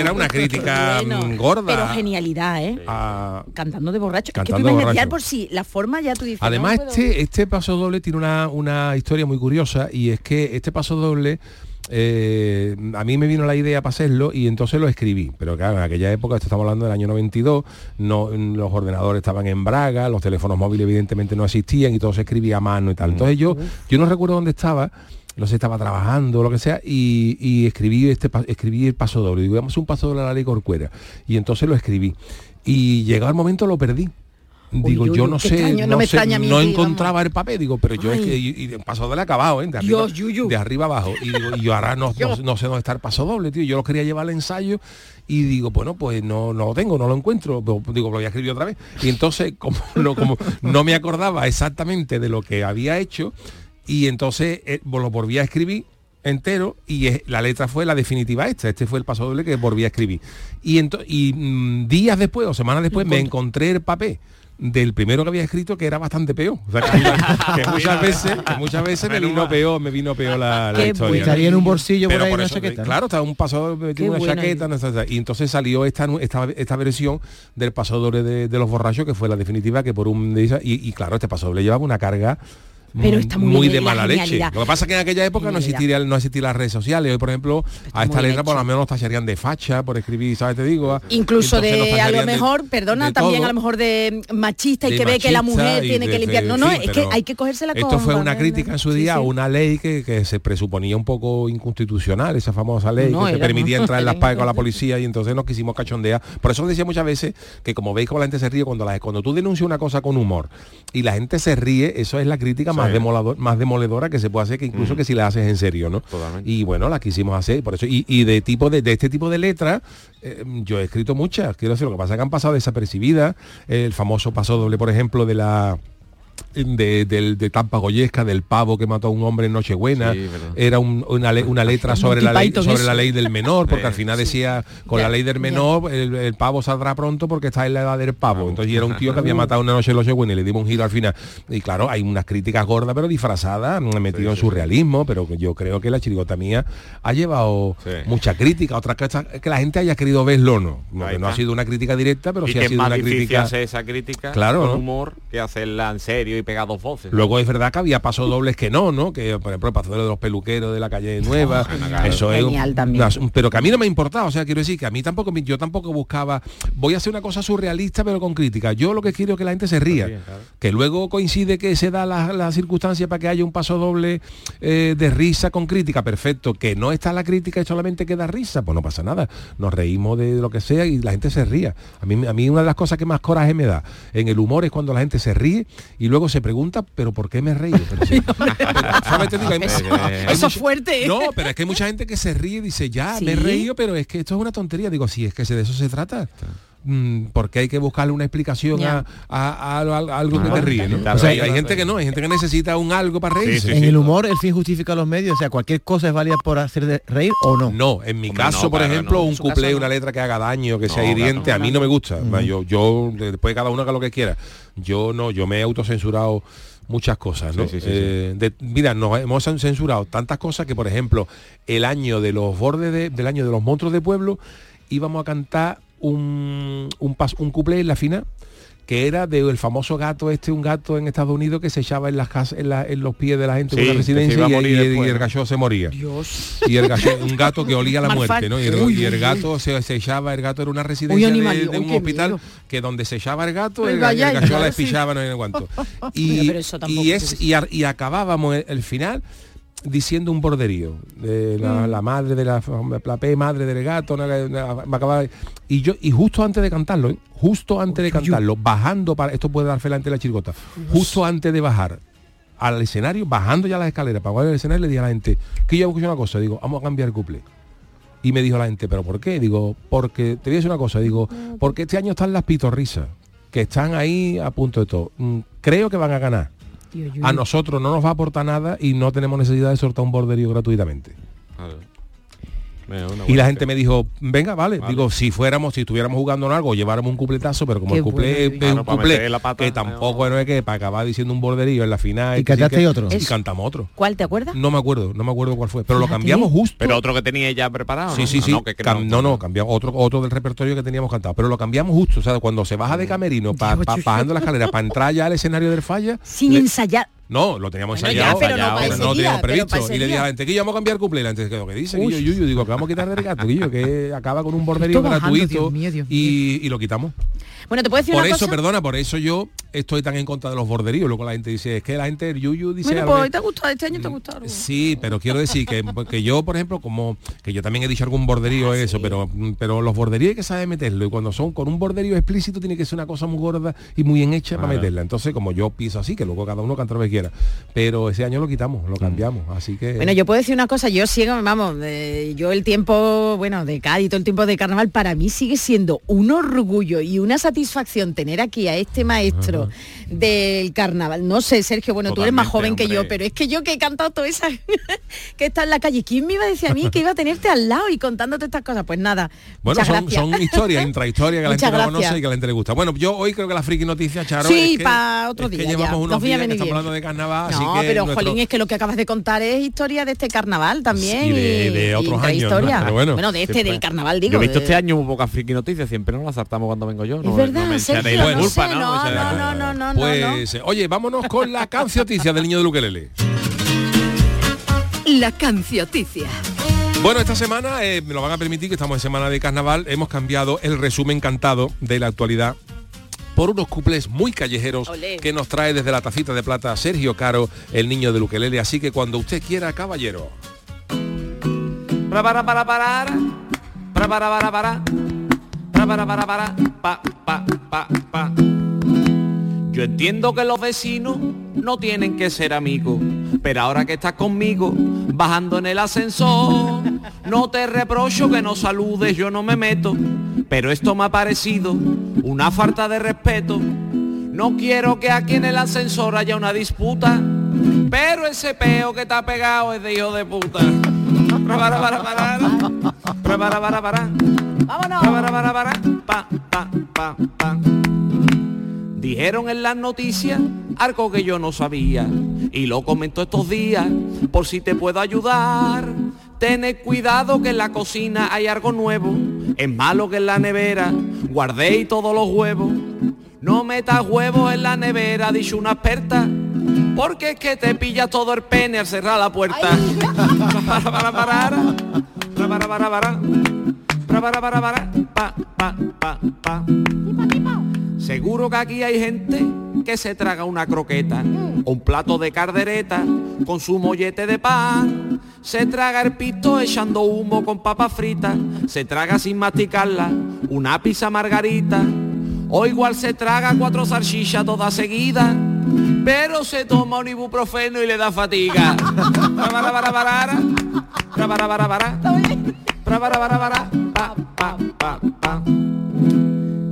Speaker 3: era una crítica gorda.
Speaker 8: Pero genialidad, ¿eh?
Speaker 3: a-
Speaker 8: Cantando de borracho.
Speaker 3: Cantando
Speaker 8: es que
Speaker 3: de
Speaker 8: tú por si la forma ya tú dices.
Speaker 3: Además,
Speaker 8: no puedo-
Speaker 3: este, este paso doble tiene una, una historia muy curiosa y es que este paso doble eh, a mí me vino la idea para hacerlo y entonces lo escribí. Pero claro, en aquella época, esto estamos hablando del año 92, no, los ordenadores estaban en Braga, los teléfonos móviles evidentemente no existían y todo se escribía a mano y tal. Entonces yo, yo no recuerdo dónde estaba, no sé, estaba trabajando lo que sea, y, y escribí este escribí el paso doble. Digo, vamos un paso doble a la ley Corcuera. Y entonces lo escribí. Y llegado el momento lo perdí. Digo,
Speaker 8: uy,
Speaker 3: yo no sé,
Speaker 8: extraño, no
Speaker 3: sé,
Speaker 8: mí
Speaker 3: encontraba el papel, digo, pero yo es que y, y de paso doble acabado, ¿eh? De arriba,
Speaker 8: Dios,
Speaker 3: de arriba abajo. Y digo, y yo ahora no, no, no sé dónde está el paso doble, tío. Yo lo quería llevar al ensayo y digo, bueno, pues no, no lo tengo, no lo encuentro. Digo, lo voy a escribir otra vez. Y entonces, como no, como no me acordaba exactamente de lo que había hecho, y entonces eh, lo volví a escribir entero y la letra fue la definitiva esta este fue el paso doble que volví a escribir. Y, y mm, días después o semanas después me encontré el papel del primero que había escrito que era bastante peor. O sea, que, que muchas veces que muchas veces me vino peor me vino peor la, la historia.
Speaker 9: Estaría en un bolsillo por ahí una
Speaker 3: eso,
Speaker 9: chaqueta, ¿no?
Speaker 3: claro estaba un paso doble,
Speaker 9: Qué
Speaker 3: metí una chaqueta no y entonces salió esta, esta esta versión del paso doble de, de los borrachos que fue la definitiva que por un y, y claro este paso doble llevaba una carga
Speaker 8: Pero está muy bien
Speaker 3: de
Speaker 8: la
Speaker 3: mala leche. Lo que pasa es que en aquella época no existían no existían las redes sociales. Hoy, por ejemplo, a esta
Speaker 8: muy
Speaker 3: letra por lo menos nos tacharían de facha por escribir, ¿sabes? Te digo. a-
Speaker 8: Incluso de a lo
Speaker 3: de-
Speaker 8: mejor, perdona,
Speaker 3: de
Speaker 8: también
Speaker 3: todo.
Speaker 8: a lo mejor de machista y
Speaker 3: de
Speaker 8: que ve que la mujer tiene que limpiar. No, no,
Speaker 3: sí,
Speaker 8: es que hay que cogérsela con
Speaker 3: Esto fue una crítica en su
Speaker 8: Sí,
Speaker 3: día a una ley que, que se presuponía un poco inconstitucional, esa famosa ley
Speaker 8: No,
Speaker 3: que te permitía entrar en las pagas con la policía y entonces nos quisimos cachondear. Por eso decía muchas veces que como veis como la gente se ríe cuando la, cuando tú denuncias una cosa con humor y la gente se ríe, eso es la crítica más, demolador, más demoledora que se puede hacer que incluso que si la haces en serio, ¿no? Y bueno, la quisimos hacer, por eso, y, y de tipo de, de este tipo de letras, eh, yo he escrito muchas, quiero decir, lo que pasa es que han pasado desapercibidas, el famoso paso doble, por ejemplo, de la de, del- de Tampa Goyesca, del pavo que mató a un hombre en Nochebuena,
Speaker 10: Sí,
Speaker 3: era un- una, le- una letra sobre la ley sobre la ley del menor, porque
Speaker 10: Eh,
Speaker 3: al final
Speaker 10: sí.
Speaker 3: decía con
Speaker 10: Ya,
Speaker 3: la ley del menor el, el pavo saldrá pronto porque está en la edad del pavo. Entonces y era un tío que había matado una noche en Nochebuena y le dimos un giro al final. Y claro, hay unas críticas gordas pero disfrazadas, metido en surrealismo, pero yo creo que la chirigota mía ha llevado mucha crítica. Otra cosa que la gente haya querido verlo no. No,
Speaker 10: Ahí
Speaker 3: que no ha sido una crítica directa, pero sí ha sido
Speaker 10: más
Speaker 3: una crítica.
Speaker 10: hacer esa crítica
Speaker 3: Claro,
Speaker 10: con
Speaker 3: ¿no?
Speaker 10: humor que hacerla en serio estéreo y pega dos voces.
Speaker 3: Luego es verdad que había pasos dobles que no, ¿no? Que por ejemplo el paso doble de los peluqueros de la calle nueva, eso es
Speaker 8: Genial también.
Speaker 3: pero que a mí no me importaba, o sea, quiero decir que a mí tampoco yo tampoco buscaba voy a hacer una cosa surrealista pero con crítica. Yo lo que quiero es que la gente se ría. Que luego coincide que se da la, la circunstancia para que haya un paso doble eh, de risa con crítica, perfecto. Que no está la crítica y solamente queda risa, pues no pasa nada. Nos reímos de lo que sea y la gente se ría. A mí, a mí una de las cosas que más coraje me da en el humor es cuando la gente se ríe y luego se pregunta, pero ¿por qué me he reído? Pero sí. ¿Sabes? Te digo, hay-
Speaker 8: Eso-
Speaker 3: hay
Speaker 8: eso
Speaker 3: mucha-
Speaker 8: fuerte.
Speaker 3: No, pero es que hay mucha gente que se ríe y dice, ya, me he reído, pero es que esto es una tontería. Digo, sí, es que de eso se trata. Mm, porque hay que buscarle una explicación a, a- a- a algo que te ríe, ¿no? O sea, hay, gente que no, hay gente que necesita un algo para reírse.
Speaker 9: en el humor el fin justifica los medios, o sea, cualquier cosa es válida por hacer de reír o no.
Speaker 3: No, en mi caso,
Speaker 9: no,
Speaker 3: por
Speaker 9: claro,
Speaker 3: ejemplo,
Speaker 9: no.
Speaker 3: Un cuplé, una letra que haga daño, que sea hiriente,
Speaker 9: claro,
Speaker 3: a mí no me gusta. Yo, yo, después cada uno haga lo que quiera. Yo no, yo me he autocensurado muchas cosas, ¿no?
Speaker 10: Sí, sí, sí,
Speaker 3: Eh, de- mira, nos hemos censurado tantas cosas que, por ejemplo, el año de los bordes de- del año de los monstruos de pueblo, íbamos a cantar un, un, pas- un cuplé en la final que era del famoso gato este, un gato en Estados Unidos que se echaba en las casas, en, la- en los pies de la gente
Speaker 10: Sí,
Speaker 3: residencia y, el gallo se moría.
Speaker 8: Dios.
Speaker 3: Y el gallo, un gato que olía a la muerte, ¿no? Y el,
Speaker 8: Uy,
Speaker 3: y el
Speaker 8: uy,
Speaker 3: gato se, se echaba, el gato era una
Speaker 8: Uy,
Speaker 3: residencia de-
Speaker 8: animal,
Speaker 3: de,
Speaker 8: uy,
Speaker 3: un hospital
Speaker 8: miedo.
Speaker 3: que donde se echaba el gato,
Speaker 8: El
Speaker 3: el, gallo, el
Speaker 8: gallo,
Speaker 3: gallo
Speaker 8: claro,
Speaker 3: la
Speaker 8: sí.
Speaker 3: no sé cuánto.
Speaker 8: Mira,
Speaker 3: Y,
Speaker 8: pero eso tampoco
Speaker 3: y, es, y, ar- y acabábamos el, el final diciendo un borderío. De la,
Speaker 8: Mm.
Speaker 3: la madre de la, la P madre del gato una- una- me acababa de- y yo y justo antes de cantarlo ¿eh? justo antes de cantarlo bajando para esto puede dar fe delante de la chirgota justo antes de bajar al escenario bajando ya las escaleras para bajar al escenario le dije a la gente que yo voy a escuchar una cosa digo vamos a cambiar el couple y me dijo la gente pero por qué digo porque te voy a decir una cosa digo porque este año están las pitorrisas que están ahí a punto de todo. Mm, creo que van a ganar a nosotros no nos va a aportar nada y no tenemos necesidad de soltar un borderío gratuitamente. Y la gente me dijo, venga, vale. Digo, si fuéramos, si estuviéramos jugando en algo, lleváramos un cupletazo, pero como
Speaker 8: Qué
Speaker 3: el cuplé
Speaker 8: bueno,
Speaker 3: es
Speaker 10: Claro,
Speaker 3: un
Speaker 10: para
Speaker 3: cuplé
Speaker 10: meter la pata,
Speaker 3: que tampoco no es que para acabar diciendo un borderío en la final.
Speaker 9: ¿Y cantaste
Speaker 3: que-
Speaker 9: otro?
Speaker 3: Y cantamos otro.
Speaker 8: ¿Cuál te acuerdas?
Speaker 3: No me acuerdo, no me acuerdo cuál fue. Pero lo cambiamos justo.
Speaker 10: Pero otro que tenía ya preparado.
Speaker 3: Sí,
Speaker 10: ¿no?
Speaker 3: sí,
Speaker 10: Ah,
Speaker 3: sí.
Speaker 10: No, que, que
Speaker 3: Cam- no, no, cambiamos otro, otro del repertorio que teníamos cantado. Pero lo cambiamos justo. O sea, cuando se baja de camerino, pa- pa- bajando la escalera, para entrar ya al escenario del falla.
Speaker 8: Sin
Speaker 3: le-
Speaker 8: ensayar.
Speaker 3: No, lo teníamos
Speaker 8: Bueno, ya,
Speaker 3: ensayado,
Speaker 8: pero no
Speaker 3: pero lo teníamos previsto. Y le dije a la gente que íbamos a cambiar cuplé. Y la gente, ¿qué lo que dice?
Speaker 8: Uy.
Speaker 3: Guillo, Yuyu, digo, que vamos a quitar del gato, Guillo, que acaba con un borderío gratuito
Speaker 8: Dios mío, Dios
Speaker 3: y, y lo quitamos.
Speaker 8: Bueno, te puedo decir
Speaker 3: Por
Speaker 8: una
Speaker 3: eso,
Speaker 8: cosa.
Speaker 3: perdona, por eso yo estoy tan en contra de los borderíos. Luego la gente dice, es que la gente, el Yuyu dice...
Speaker 8: Bueno, pues te ha gustado, este año te ha gustado.
Speaker 3: Sí, pero quiero decir que, que yo, por ejemplo, como que yo también he dicho algún borderío
Speaker 8: Ah,
Speaker 3: eso, pero, pero los borderíos hay que saber meterlo y cuando son con un borderío explícito tiene que ser una cosa muy gorda y muy bien hecha para meterla. Entonces, como yo pienso así, que luego cada uno canta lo que quiera. Pero ese año lo quitamos,
Speaker 10: Mm.
Speaker 3: lo cambiamos. Así que.
Speaker 8: Bueno, yo puedo decir una cosa, yo sigo, vamos, de- yo el tiempo, bueno, de Cádiz, todo el tiempo de carnaval, para mí sigue siendo un orgullo y una satisfacción tener aquí a este maestro del carnaval. No sé, Sergio, bueno, tú eres más joven que yo, pero es que yo que he cantado toda esa que está en la calle, ¿quién me iba a decir a mí que iba a tenerte al lado y contándote estas cosas? Pues nada.
Speaker 3: Bueno, son, historias, intrahistorias que la
Speaker 8: Muchas
Speaker 3: gente no
Speaker 8: gracias.
Speaker 3: conoce y que a la gente le gusta. Bueno, yo hoy creo que la friki noticia, Charo,
Speaker 8: Sí,
Speaker 3: es que,
Speaker 8: pa' otro
Speaker 3: es que
Speaker 8: día ya.
Speaker 3: llevamos unos
Speaker 8: Nos
Speaker 3: días que estamos
Speaker 8: bien.
Speaker 3: hablando de carnaval, así
Speaker 8: No,
Speaker 3: que
Speaker 8: pero
Speaker 3: nuestro-
Speaker 8: Jolín, es que lo que acabas de contar es historia de este carnaval también.
Speaker 3: Y de- de
Speaker 8: y
Speaker 3: otros años,
Speaker 8: intrahistoria.
Speaker 3: ¿no? Pero bueno,
Speaker 8: de este,
Speaker 10: siempre.
Speaker 8: del carnaval, digo.
Speaker 10: Yo he visto
Speaker 8: de-
Speaker 10: este año muy pocas friki noticias, siempre no las saltamos cuando vengo yo. No,
Speaker 8: verdad,
Speaker 10: no
Speaker 8: Sergio, no
Speaker 10: culpa,
Speaker 8: sé,
Speaker 10: ¿no?
Speaker 8: no, no, no, no, no,
Speaker 3: Pues, eh, oye, vámonos con la cancioticia del niño de Luquelele.
Speaker 6: La cancioticia.
Speaker 3: Bueno, esta semana, eh, me lo van a permitir que estamos en semana de carnaval, hemos cambiado el resumen cantado de la actualidad por unos cuplés muy callejeros
Speaker 8: Olé.
Speaker 3: que nos trae desde la tacita de plata Sergio Caro, el niño de Luquelele. Así que cuando usted quiera, caballero.
Speaker 10: Para para para para para para para para para para para pa pa pa pa Yo entiendo que los vecinos no tienen que ser amigos, pero ahora que estás conmigo bajando en el ascensor, no te reprocho que no saludes, yo no me meto, pero esto me ha parecido una falta de respeto. No quiero que aquí en el ascensor haya una disputa, pero ese peo que está pegado es de hijo de puta. Dijeron en las noticias algo que yo no sabía y lo comento estos días por si te puedo ayudar. Tened cuidado que en la cocina hay algo nuevo. Es malo que en la nevera guardéis todos los huevos. No metas huevos en la nevera, dicho una experta. Porque es que te pilla todo el pene al cerrar la puerta. Para, para, para, para, para, para, para. Para, para, para, para, pa, pa, pa, pa. Seguro que aquí hay gente que se traga una croqueta o un plato de cardereta con su mollete de pan. Se traga el pito echando humo con papas fritas. Se traga sin masticarla una pizza margarita. O igual se traga cuatro salchichas todas seguidas. Pero se toma un ibuprofeno y le da fatiga.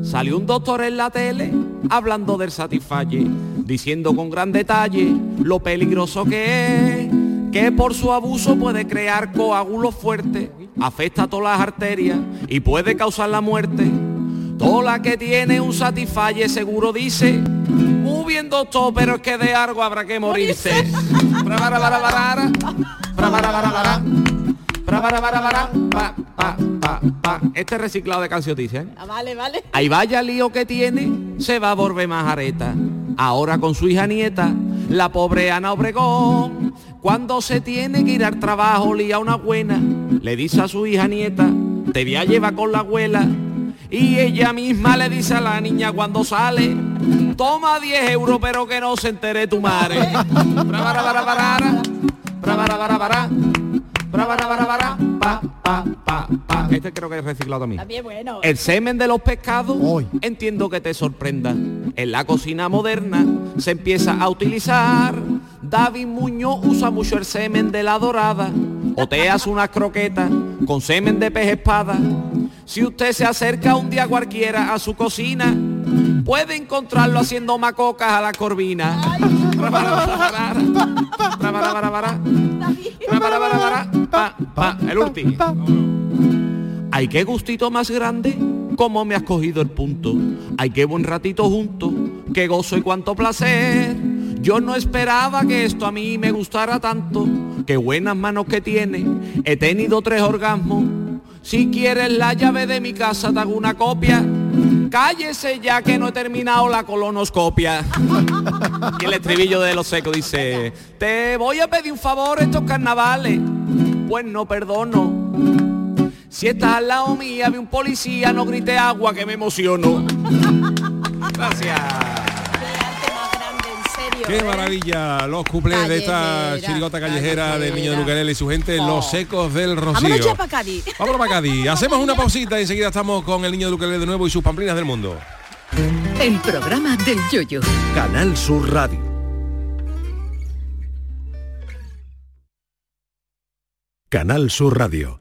Speaker 10: Salió un doctor en la tele hablando del Satisfalle, diciendo con gran detalle lo peligroso que es, que por su abuso puede crear coágulos fuertes, afecta a todas las arterias y puede causar la muerte. Toda la que tiene un Satisfalle seguro dice, muy bien doctor, pero es que de algo habrá que morirse. Este reciclado de cancioticia, ¿eh?
Speaker 8: Ah, vale, vale.
Speaker 10: Ahí vaya lío que tiene, se va a volver más areta. Ahora con su hija nieta, la pobre Ana Obregón, cuando se tiene que ir al trabajo, lía una buena, le dice a su hija nieta, te voy a llevar con la abuela. Y ella misma le dice a la niña cuando sale, toma 10 euros pero que no se entere tu madre. Pa, pa, pa. Este creo que es reciclado también.
Speaker 8: También bueno.
Speaker 10: El semen de los pescados, entiendo que te sorprenda. En la cocina moderna se empieza a utilizar. David Muñoz usa mucho el semen de la dorada. O te hace unas croquetas con semen de pez espada. Si usted se acerca un día cualquiera a su cocina, puede encontrarlo haciendo macocas a la corvina. El último. Ay, qué gustito más grande, cómo me has cogido el punto. Ay, qué buen ratito junto, qué gozo y cuánto placer. Yo no esperaba que esto a mí me gustara tanto. Qué buenas manos que tiene, he tenido tres orgasmos. Si quieres la llave de mi casa, te hago una copia. Cállese ya que no he terminado la colonoscopia. Y el estribillo de los secos dice, te voy a pedir un favor estos carnavales. Pues no perdono. Si estás al lado mía, vi un policía, no grite agua que me emociono. Gracias.
Speaker 3: Qué maravilla, los cuplés de esta chirigota callejera del niño de Lucarel y su gente, los secos del Rocío.
Speaker 8: Vámonos ya para Cádiz.
Speaker 3: Vámonos para Cádiz. Hacemos una pausita y enseguida estamos con el niño de Lucarel de nuevo y sus pamplinas del mundo.
Speaker 6: El programa del yoyo.
Speaker 12: Canal Sur Radio. Canal Sur Radio.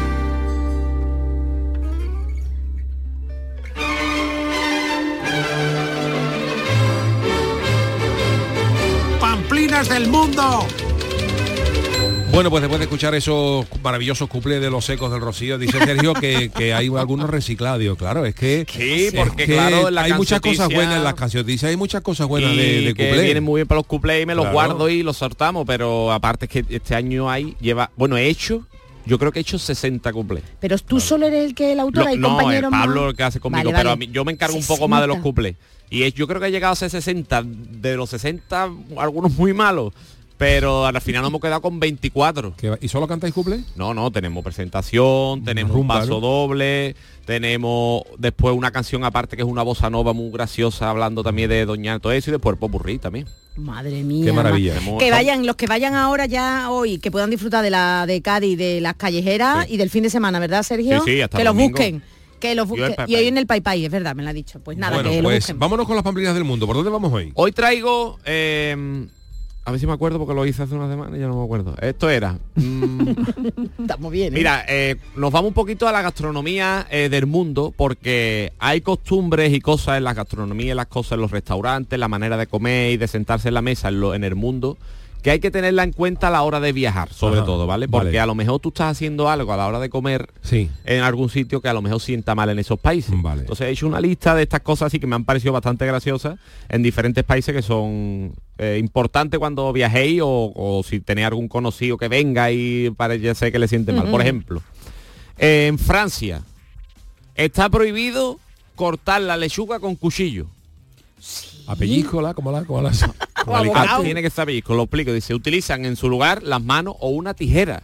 Speaker 7: ¡Pamplinas del mundo!
Speaker 3: Bueno, pues después de escuchar esos maravillosos cuplés de los secos del Rocío, dice Sergio que, que hay algunos reciclados. Claro, es que,
Speaker 10: Sí,
Speaker 3: es
Speaker 10: porque
Speaker 3: que
Speaker 10: claro, en la
Speaker 3: hay muchas cosas buenas en las canciones. Dice, hay muchas cosas buenas
Speaker 10: y
Speaker 3: de, de
Speaker 10: que
Speaker 3: cuplés.
Speaker 10: vienen muy bien para los cuplés y me los
Speaker 3: Claro.
Speaker 10: guardo y los soltamos, pero aparte es que este año hay, lleva, bueno, he hecho, yo creo que he hecho 60 cuplés.
Speaker 8: Pero tú solo eres el que el autor,
Speaker 10: no, el
Speaker 8: compañeros
Speaker 10: Pablo
Speaker 8: más?
Speaker 10: el que hace conmigo,
Speaker 8: Vale,
Speaker 10: pero
Speaker 8: vale.
Speaker 10: a mí, yo me encargo un poco más de los
Speaker 8: 60.
Speaker 10: cuplés. Y es- yo creo que he llegado a ser 60, de los 60, algunos muy malos, pero al final nos hemos quedado con 24.
Speaker 3: ¿Y solo cantáis cuplés?
Speaker 10: No, no, tenemos presentación, tenemos
Speaker 3: rumba,
Speaker 10: un paso
Speaker 3: ¿no?
Speaker 10: doble, tenemos después una canción aparte que es una bossa nova muy graciosa hablando también de Doña todo eso y después el popurrí también.
Speaker 8: Madre mía.
Speaker 10: Qué maravilla.
Speaker 8: ma- Que vayan, los que vayan ahora ya hoy, que puedan disfrutar de la de Cádiz, de las callejeras y del fin de semana, ¿verdad, Sergio?
Speaker 3: Sí, sí, hasta
Speaker 8: que los busquen. Que los Y hoy en el Pai Pai, es verdad, me lo ha dicho. Pues nada,
Speaker 3: bueno,
Speaker 8: que lo
Speaker 3: pues
Speaker 8: busquen.
Speaker 3: vámonos con las pamplinas del mundo. ¿Por dónde vamos hoy?
Speaker 10: Hoy traigo, eh, a ver si me acuerdo porque lo hice hace una semana y ya no me acuerdo. Esto era. mm,
Speaker 8: Estamos bien. ¿eh?
Speaker 10: Mira, eh, nos vamos un poquito a la gastronomía eh, del mundo porque hay costumbres y cosas en la gastronomía, en las cosas en los restaurantes, la manera de comer y de sentarse en la mesa en, lo- en el mundo que hay que tenerla en cuenta a la hora de viajar, sobre
Speaker 3: Ajá,
Speaker 10: todo, ¿vale? Porque
Speaker 3: vale.
Speaker 10: a lo mejor tú estás haciendo algo a la hora de comer
Speaker 3: Sí.
Speaker 10: en algún sitio que a lo mejor sienta mal en esos países. Entonces he hecho una lista de estas cosas así que me han parecido bastante graciosas en diferentes países que son eh, importantes cuando viajéis o, o si tenéis algún conocido que venga y parece que le siente mal. Por ejemplo, en Francia está prohibido cortar la lechuga con cuchillo.
Speaker 3: A pellícola, como la, como la, como
Speaker 10: Ah, tiene que estar pellizco, lo explico. Dice, utilizan en su lugar las manos o una tijera.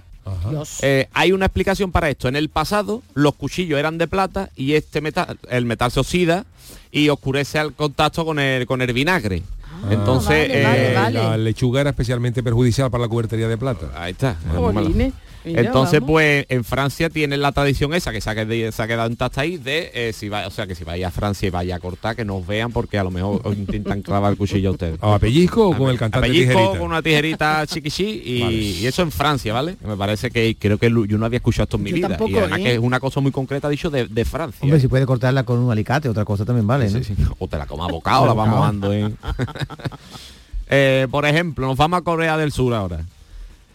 Speaker 10: Eh, hay una explicación para esto. En el pasado los cuchillos eran de plata y este metal, el metal se oxida y oscurece al contacto con el, con el vinagre. Entonces,
Speaker 3: Eh,
Speaker 10: eh,
Speaker 3: la lechuga era especialmente perjudicial para la cubertería de plata.
Speaker 10: Ahí está.
Speaker 8: Jolines.
Speaker 10: Entonces,
Speaker 8: vamos.
Speaker 10: pues en Francia tienen la tradición esa que se ha quedado, se ha quedado intacta ahí de eh, si va, o sea que si vais a Francia y vais a cortar, que nos vean porque a lo mejor os intentan clavar el cuchillo a ustedes.
Speaker 3: ¿A pellizco o con el cantante
Speaker 10: A pellizco,
Speaker 3: tijerita?
Speaker 10: con una tijerita chiquichi y,
Speaker 3: Vale.
Speaker 10: y eso en Francia, ¿vale? Me parece que creo que yo no había escuchado esto en mi
Speaker 9: Yo
Speaker 10: vida.
Speaker 9: tampoco,
Speaker 10: y además
Speaker 9: ¿eh?
Speaker 10: que es una cosa muy concreta dicho de, de Francia.
Speaker 9: Hombre, si puede cortarla con un alicate, otra cosa también vale, ¿no?
Speaker 10: O te la comas bocado, la vamos dando, ¿eh? Eh, por ejemplo, nos vamos a Corea del Sur ahora.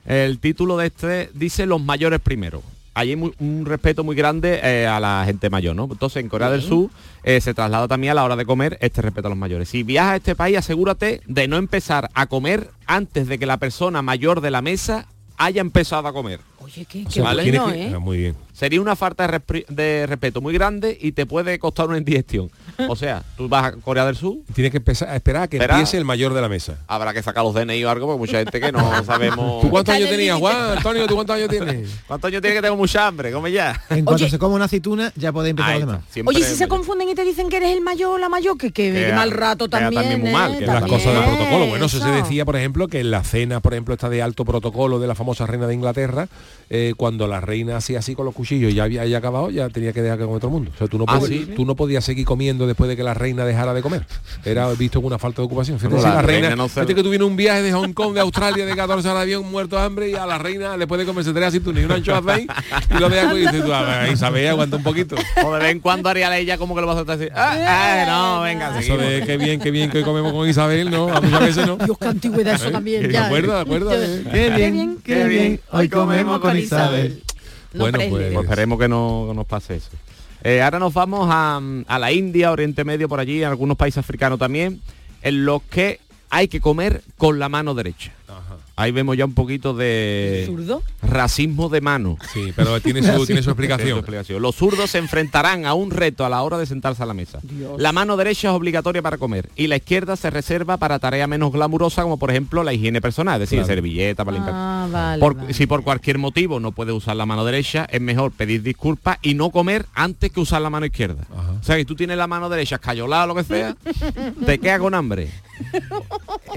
Speaker 10: El título de este dice los mayores primero. Hay un respeto muy grande eh, a la gente mayor, ¿no? Entonces en Corea del Sur eh, se traslada también a la hora de comer este respeto a los mayores. Si viajas a este país, asegúrate de no empezar a comer antes de que la persona mayor de la mesa haya empezado a comer.
Speaker 8: Oye, qué,
Speaker 3: tiene
Speaker 8: bueno,
Speaker 3: que-
Speaker 8: ¿eh?
Speaker 3: Ah, muy bien.
Speaker 10: Sería una falta de, respeto muy grande y te puede costar una indigestión. O sea, tú vas a Corea del Sur,
Speaker 3: Tiene que empezar a esperar a que
Speaker 10: Espera.
Speaker 3: empiece el mayor de la mesa.
Speaker 10: habrá que sacar los DNI o algo, porque mucha gente que no sabemos...
Speaker 3: ¿Tú cuántos años tenías, Juan? Antonio, ¿tú cuántos años tienes?
Speaker 10: ¿Cuántos años tiene que tengo mucha hambre? Come ya.
Speaker 9: En cuanto se come una aceituna, ya podéis empezar
Speaker 10: Ahí
Speaker 9: los demás.
Speaker 8: Oye, si se confunden y te dicen que eres el mayor o la mayor, que, que, mal rato también.
Speaker 3: también muy mal,
Speaker 8: ¿eh?
Speaker 3: que las cosas del protocolo. Bueno, eso se decía, por ejemplo, que en la cena, por ejemplo, esta de alto protocolo de la famosa reina de Inglaterra, eh, cuando la reina hacía así con los cuchillos y ya había ya acabado, ya tenía que dejar que todo el mundo. O sea, tú no,
Speaker 10: Ah,
Speaker 3: podías,
Speaker 10: ¿sí?
Speaker 3: tú no podías seguir comiendo después de que la reina dejara de comer. Era visto como una falta de ocupación. Fíjate, si
Speaker 10: la
Speaker 3: la, reina,
Speaker 10: reina no se-
Speaker 3: fíjate que tú vienes un viaje de Hong Kong, de Australia, de 14 horas de avión, muerto de hambre, y a la reina después de comerse tres aceitunas y una anchoa ahí, y lo dejas y dices tú, a ver, Isabel, aguanta un poquito.
Speaker 10: O de vez en cuando haría ella como que lo vas a hacer así. Ah, ah, no, venga,
Speaker 3: Eso de
Speaker 10: seguimos.
Speaker 3: qué bien, qué bien que hoy comemos con Isabel, ¿no? A muchas veces no.
Speaker 8: Dios, qué antigüedad eso
Speaker 3: ¿Eh?
Speaker 8: también.
Speaker 3: ¿De
Speaker 8: ya,
Speaker 3: acuerdo?
Speaker 8: ¿eh?
Speaker 3: ¿De acuerdo?
Speaker 8: Qué
Speaker 3: Qué
Speaker 8: bien, qué bien. Hoy comemos con Isabel. No
Speaker 3: Bueno, pues
Speaker 10: Pues esperemos que no, que nos pase eso. Eh, ahora nos vamos a, a la India, Oriente Medio, por allí, en algunos países africanos también, en los que hay que comer con la mano derecha. Ahí vemos ya un poquito de
Speaker 8: ¿Zurdo?
Speaker 10: racismo de mano.
Speaker 3: Sí, pero tiene su, tiene su explicación.
Speaker 10: Los zurdos se enfrentarán a un reto a la hora de sentarse a la mesa. La mano derecha es obligatoria para comer y la izquierda se reserva para tareas menos glamurosas como por ejemplo la higiene personal, es decir,
Speaker 3: Claro.
Speaker 10: servilleta para limpiar.
Speaker 8: Ah, vale,
Speaker 10: Por-
Speaker 8: vale.
Speaker 10: Si por cualquier motivo no puedes usar la mano derecha, es mejor pedir disculpas y no comer antes que usar la mano izquierda. O sea, que tú tienes la mano derecha escayolada o lo que sea, te queda con hambre.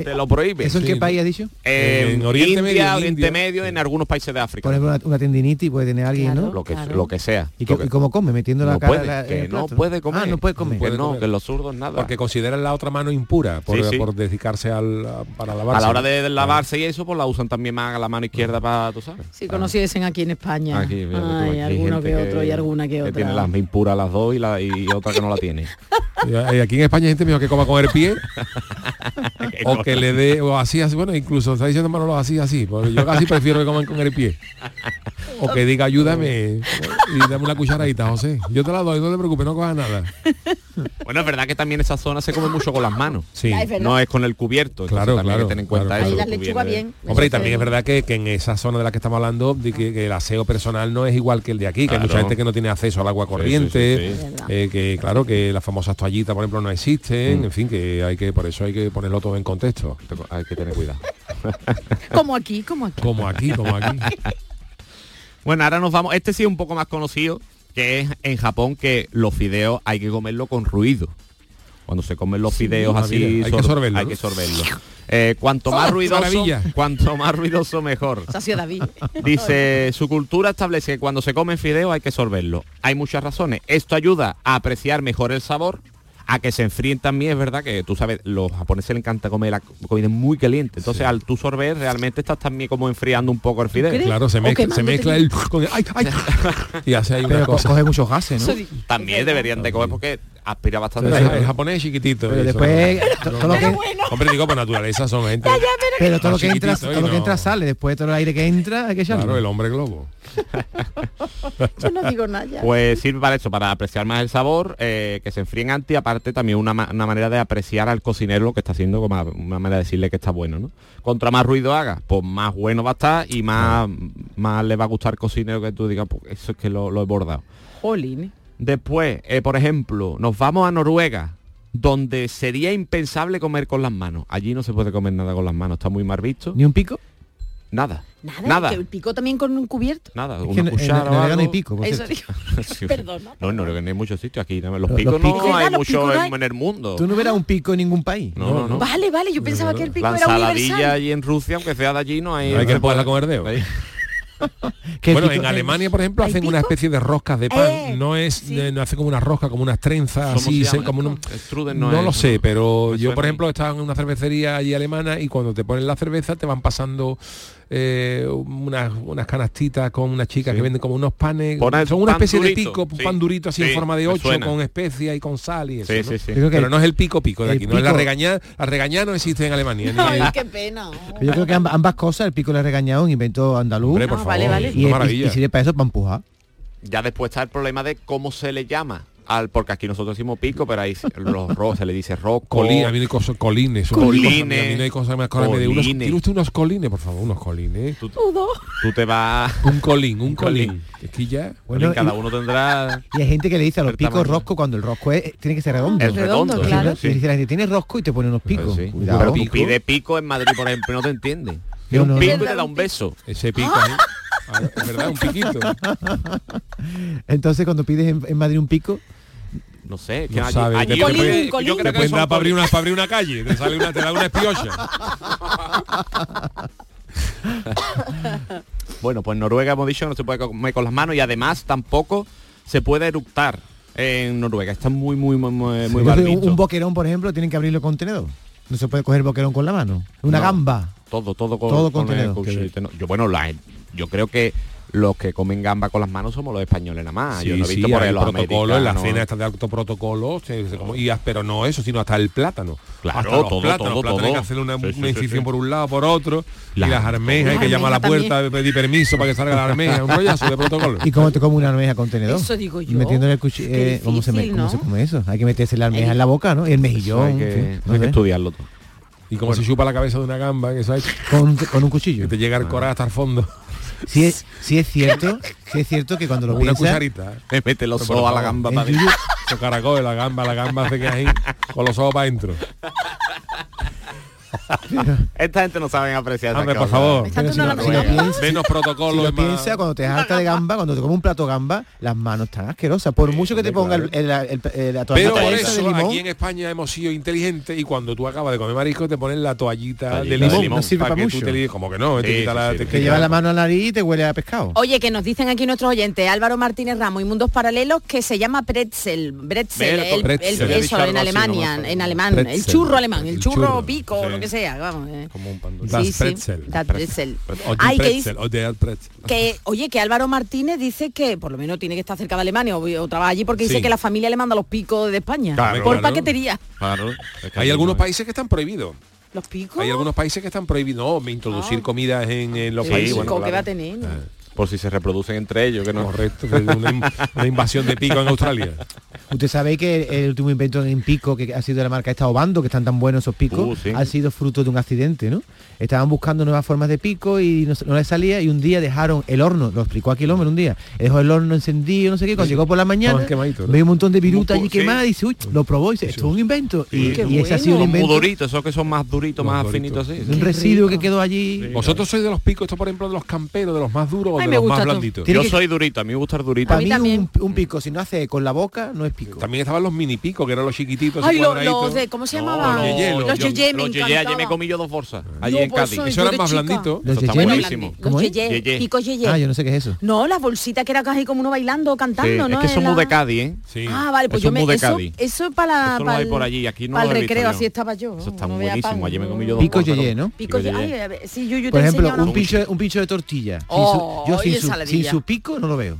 Speaker 10: Te lo prohíbe.
Speaker 9: ¿Eso en qué país has dicho?
Speaker 10: Eh,
Speaker 3: En Oriente
Speaker 10: India,
Speaker 3: Medio, en
Speaker 10: Oriente
Speaker 3: India.
Speaker 10: Medio, en algunos países de África.
Speaker 9: Por ejemplo, una, una tendinitis puede tener alguien, ¿no?
Speaker 10: lo que lo que sea.
Speaker 9: ¿Y,
Speaker 10: que-
Speaker 9: y cómo come? Metiendo la cara
Speaker 10: puede,
Speaker 9: la-
Speaker 10: que no
Speaker 9: plato.
Speaker 10: puede comer.
Speaker 9: Ah, no puede comer.
Speaker 10: Que
Speaker 3: puede
Speaker 10: no,
Speaker 3: comer.
Speaker 10: que los zurdos nada.
Speaker 3: Porque consideran la otra mano impura por,
Speaker 10: Sí, sí.
Speaker 3: por dedicarse al, para lavarse.
Speaker 10: a la hora de lavarse y eso, pues la usan también más a la mano mano izquierda para, tú sabes.
Speaker 8: Si conociesen aquí en España.
Speaker 10: Aquí, hay
Speaker 8: alguno que otro y alguna que otra.
Speaker 10: Tiene las impuras las dos y, la, y otra que no la tiene.
Speaker 3: Eh, aquí en España hay gente mejor que coma con el pie o que le dé o así así bueno incluso está diciendo Manolo así así porque yo casi prefiero que coman con el pie o que diga ayúdame y dame una cucharadita José yo te la doy no te preocupes no cojas nada
Speaker 10: bueno, es verdad que también esa zona se come mucho con las manos.
Speaker 3: Sí.
Speaker 10: No es con el cubierto.
Speaker 3: Claro,
Speaker 10: también
Speaker 3: claro.
Speaker 10: Hay que tener en cuenta
Speaker 3: claro.
Speaker 10: eso.
Speaker 8: Bien.
Speaker 3: Hombre, y también es verdad que, que, en esa zona de la que estamos hablando, de que, el aseo personal no es igual que el de aquí, que hay mucha gente que no tiene acceso al agua corriente,
Speaker 10: sí,
Speaker 3: eh, que claro, que las famosas toallitas, por ejemplo, no existen,
Speaker 10: mm.
Speaker 3: en fin, que hay que, por eso hay que ponerlo todo en contexto.
Speaker 10: Hay que tener cuidado.
Speaker 8: como aquí, como aquí.
Speaker 3: Como aquí, como aquí.
Speaker 10: bueno, ahora nos vamos. Este sí es un poco más conocido que es en Japón que los fideos hay que comerlo con ruido. Cuando se comen los fideos así,
Speaker 3: hay que sorberlo.
Speaker 10: Eh, cuanto más
Speaker 3: ah,
Speaker 10: ruidoso, cuanto más ruidoso mejor. Dice, su cultura establece que cuando se comen fideos hay que sorberlo. Hay muchas razones. Esto ayuda a apreciar mejor el sabor, a que se enfríen también, es verdad que tú sabes, los japoneses les encanta comer la comida muy caliente, entonces al tú sorber realmente estás también como enfriando un poco el fideo.
Speaker 3: Claro, se mezcla, se mezcla el... Con ay, ay, y hace ahí una
Speaker 9: Pero
Speaker 3: cosa.
Speaker 9: coge muchos gases, ¿no?
Speaker 10: También deberían de comer porque aspira bastante.
Speaker 3: Japonés chiquitito.
Speaker 9: Pero después, eh, todo.
Speaker 3: Hombre, digo, por naturaleza son gente.
Speaker 9: Pero todo lo que entra, todo lo que entra sale. Después de todo el aire que entra, hay que echarlo.
Speaker 3: Claro, el hombre globo.
Speaker 8: Yo no digo nada.
Speaker 10: Pues sirve para eso, para apreciar más el sabor, eh, que se enfríen antes y aparte también una, una, manera de apreciar al cocinero lo que está haciendo, como una manera de decirle que está bueno, ¿no? Contra más ruido haga, pues más bueno va a estar y más, más le va a gustar al cocinero que tú digas, pues eso es que lo, he bordado.
Speaker 8: Jolín.
Speaker 10: Después, eh, por ejemplo, nos vamos a Noruega, donde sería impensable comer con las manos. Allí no se puede comer nada con las manos, está muy mal visto.
Speaker 9: ¿Ni un pico?
Speaker 10: Nada.
Speaker 8: Nada. el pico también con un cubierto.
Speaker 10: Nada,
Speaker 9: es que una
Speaker 10: cuchara.
Speaker 9: En, no hay pico.
Speaker 8: Eso digo.
Speaker 10: No, no, no hay muchos sitios aquí. Los, picos, no
Speaker 8: picos. hay
Speaker 10: mucho en, el mundo.
Speaker 9: Tú no verás un pico en ningún país.
Speaker 10: No, no, no.
Speaker 8: Vale, vale, yo pensaba que el pico era universal.
Speaker 10: allí en Rusia, aunque sea de allí, no hay.
Speaker 3: Hay que poderla comer
Speaker 9: de hoy.
Speaker 3: bueno, en Alemania, por ejemplo, hacen una especie de roscas de pan. No es, eh, no hacen como una rosca, como unas trenzas, así,
Speaker 10: se,
Speaker 3: como un, no, lo sé, pero yo, por ejemplo, estaba en una cervecería allí alemana y cuando te ponen la cerveza te van pasando eh, unas, unas canastitas con una
Speaker 10: chica
Speaker 3: que venden como unos panes. Son una especie de pico, un pan durito así en forma de ocho, con especias y con sal y eso. ¿no? Pero no es el pico pico de aquí, no es la regañada, la regañada no existe en Alemania.
Speaker 8: No,
Speaker 3: ni...
Speaker 8: qué pena.
Speaker 9: Yo creo que ambas cosas, el pico y la regañada, un invento andaluz.
Speaker 3: Hombre, por.
Speaker 8: Ah,
Speaker 9: y, y, y, sirve para eso, para empujar.
Speaker 10: Ya después está el problema de cómo se le llama al porque aquí nosotros decimos pico, pero ahí los ro, se le dice roco.
Speaker 3: Colina, viene cos, colines,
Speaker 10: colines.
Speaker 3: Colines. colines. Unos, ¿Tiene usted unos colines, por favor? Unos colines.
Speaker 10: Tú, tú te vas...
Speaker 3: Un colín, un
Speaker 10: colín.
Speaker 3: Es que ya...
Speaker 9: Bueno,
Speaker 10: cada uno tendrá...
Speaker 9: Y hay gente que le dice a los picos
Speaker 10: tamaño.
Speaker 9: rosco cuando el rosco es, tiene que ser ah, redondo.
Speaker 10: Es redondo,
Speaker 8: redondo claro.
Speaker 9: Sí. Y dice la gente, tiene rosco y te pone unos pues
Speaker 10: picos.
Speaker 9: Cuidado,
Speaker 10: pero tú pide pico en Madrid, por ejemplo, no te entiende. Tiene un pico
Speaker 8: no,
Speaker 10: da un beso.
Speaker 3: Ese pico, ¿eh? Ah, ah ¿Verdad? Un piquito.
Speaker 9: Entonces, cuando pides en Madrid un pico,
Speaker 10: no sé, que
Speaker 3: no sabe,
Speaker 10: colín,
Speaker 8: puede.
Speaker 10: Yo creo que
Speaker 3: pueden dar para abrir, una, para abrir una calle, te, sale una, te da una espiocha.
Speaker 10: bueno, pues Noruega hemos dicho no se puede comer con las manos y además tampoco se puede eructar en Noruega. Está muy, muy, muy, muy
Speaker 9: sí, entonces, Un boquerón, por ejemplo, tienen que abrirlo contenedor. No se puede coger boquerón con la mano. Una gamba.
Speaker 10: Todo, todo con,
Speaker 9: todo con,
Speaker 10: el, Yo bueno, la, yo creo que los que comen gamba con las manos somos los españoles nada más.
Speaker 3: Sí,
Speaker 10: Yo no he visto sí,
Speaker 3: por
Speaker 10: el
Speaker 3: protocolo, en la cena está de alto protocolo, pero no eso, sino hasta el plátano.
Speaker 10: Claro,
Speaker 3: hasta los
Speaker 10: todo,
Speaker 3: plátanos,
Speaker 10: todo,
Speaker 3: plátanos
Speaker 10: todo.
Speaker 3: Hay que hacer una,
Speaker 10: sí,
Speaker 3: incisión por un lado, por otro, y las armejas, hay que llamar a la puerta, también. pedir permiso para que salga la armeja, un rollazo de protocolo.
Speaker 9: ¿Y cómo te come una armeja con tenedor?
Speaker 8: Eso digo yo.
Speaker 9: Metiéndole el cuchillo. Eh, ¿cómo, se, come eso? Hay que meterse la armeja en la boca, ¿no? Y el mejillón.
Speaker 10: Hay que, estudiarlo todo.
Speaker 3: Y como se chupa la cabeza de una gamba, que ¿sabes?
Speaker 9: Con, con un cuchillo.
Speaker 3: Que te llega el ah. coraje hasta el fondo.
Speaker 9: Sí es, sí es cierto, es cierto que cuando lo
Speaker 3: Una cucharita. Eh,
Speaker 10: mete los ojos a la gamba para.
Speaker 3: Los caracoles, la gamba, la gamba hace que ahí con los ojos para adentro.
Speaker 10: Esta gente no saben apreciar.
Speaker 3: Hombre, por favor. Menos protocolo. Si lo
Speaker 9: piensa, cuando te harta de gamba, cuando te comes un plato gamba, las manos están asquerosas. Por mucho que te ponga claro. el, el, el, la toallita Pero por
Speaker 3: eso, aquí en España hemos sido inteligentes y cuando tú acabas de comer marisco te ponen la toallita, de limón,
Speaker 9: no sirve
Speaker 3: para,
Speaker 9: mucho.
Speaker 3: como que no, te, la,
Speaker 9: lleva la mano a la nariz y te huele a pescado.
Speaker 8: Oye, que nos dicen aquí nuestros oyentes, Álvaro Martínez Ramos y Mundos Paralelos, que se llama pretzel,
Speaker 3: pretzel,
Speaker 8: el, eso en Alemania, en alemán, el churro alemán, el churro pico, que sea, vamos. Eh.
Speaker 3: Pretzel.
Speaker 8: Que,
Speaker 3: oye.
Speaker 8: Que, oye, que Álvaro Martínez dice que, por lo menos tiene que estar cerca de Alemania o, o allí porque dice que la familia le manda los picos de España. Por paquetería.
Speaker 3: Hay algunos países que están prohibidos.
Speaker 8: ¿Los picos?
Speaker 3: Hay algunos países que están prohibidos. No, introducir ah. comidas en, los países.
Speaker 10: Por si se reproducen entre ellos, que no.
Speaker 3: Correcto, que una, in- una invasión de pico en Australia.
Speaker 9: Usted sabe que el último invento en pico que ha sido de la marca esta Obando, que están tan buenos esos picos,
Speaker 10: Uh, sí.
Speaker 9: ha sido fruto de un accidente, ¿no? Estaban buscando nuevas formas de pico y no, no les salía y un día dejaron el horno, lo explicó aquí el hombre un día, dejó el horno encendido, no sé qué, cuando llegó por la mañana,
Speaker 3: quemaditos, ¿no?
Speaker 9: veía un montón de virutas allí
Speaker 10: Sí.
Speaker 9: quemadas y dice, uy, lo probó y dice, esto es un invento. y
Speaker 10: Qué
Speaker 9: y ese ha sido
Speaker 10: muy
Speaker 9: invento.
Speaker 10: duritos, esos que son más duritos,
Speaker 3: Más
Speaker 10: más finitos, sí.
Speaker 9: Un residuo que quedó allí.
Speaker 3: ¿Vosotros sois de los picos, esto por ejemplo, de los camperos, de los más duros o de los más blanditos?
Speaker 10: Yo soy durito, a mí me gusta el durito.
Speaker 9: Para
Speaker 8: mí
Speaker 9: un, un pico, si no hace con la boca, no es pico.
Speaker 3: También estaban los mini picos, que eran los chiquititos.
Speaker 8: Ay, los de, ¿cómo se llamaban?
Speaker 3: los yeye,
Speaker 8: Los
Speaker 3: yo-
Speaker 8: yeye me
Speaker 10: ayer comí yo dos bolsas,
Speaker 8: Yo,
Speaker 10: en Cádiz.
Speaker 3: Eso
Speaker 8: de
Speaker 3: más.
Speaker 9: Los
Speaker 10: Eso está buenísimo.
Speaker 9: ¿Cómo es?
Speaker 8: yeye,
Speaker 10: Yeye.
Speaker 9: Ah, yo no sé qué es eso.
Speaker 8: No, la bolsita que era casi como uno bailando,
Speaker 10: Sí,
Speaker 8: cantando, ¿no?
Speaker 10: es que son muy
Speaker 8: la-
Speaker 10: de Cádiz, ¿eh?
Speaker 3: Sí.
Speaker 8: Ah, vale, pues
Speaker 10: Eso
Speaker 8: yo me eso, es para
Speaker 10: hay por allí, aquí no
Speaker 8: para el recreo, así estaba yo.
Speaker 10: Eso está buenísimo, ayer me comí yo dos
Speaker 9: Pico yeye, ¿no?
Speaker 8: Pico yeye.
Speaker 9: Por ejemplo, un pincho, de tortilla.
Speaker 8: Oh,
Speaker 9: yo sin su, sin su pico no lo veo.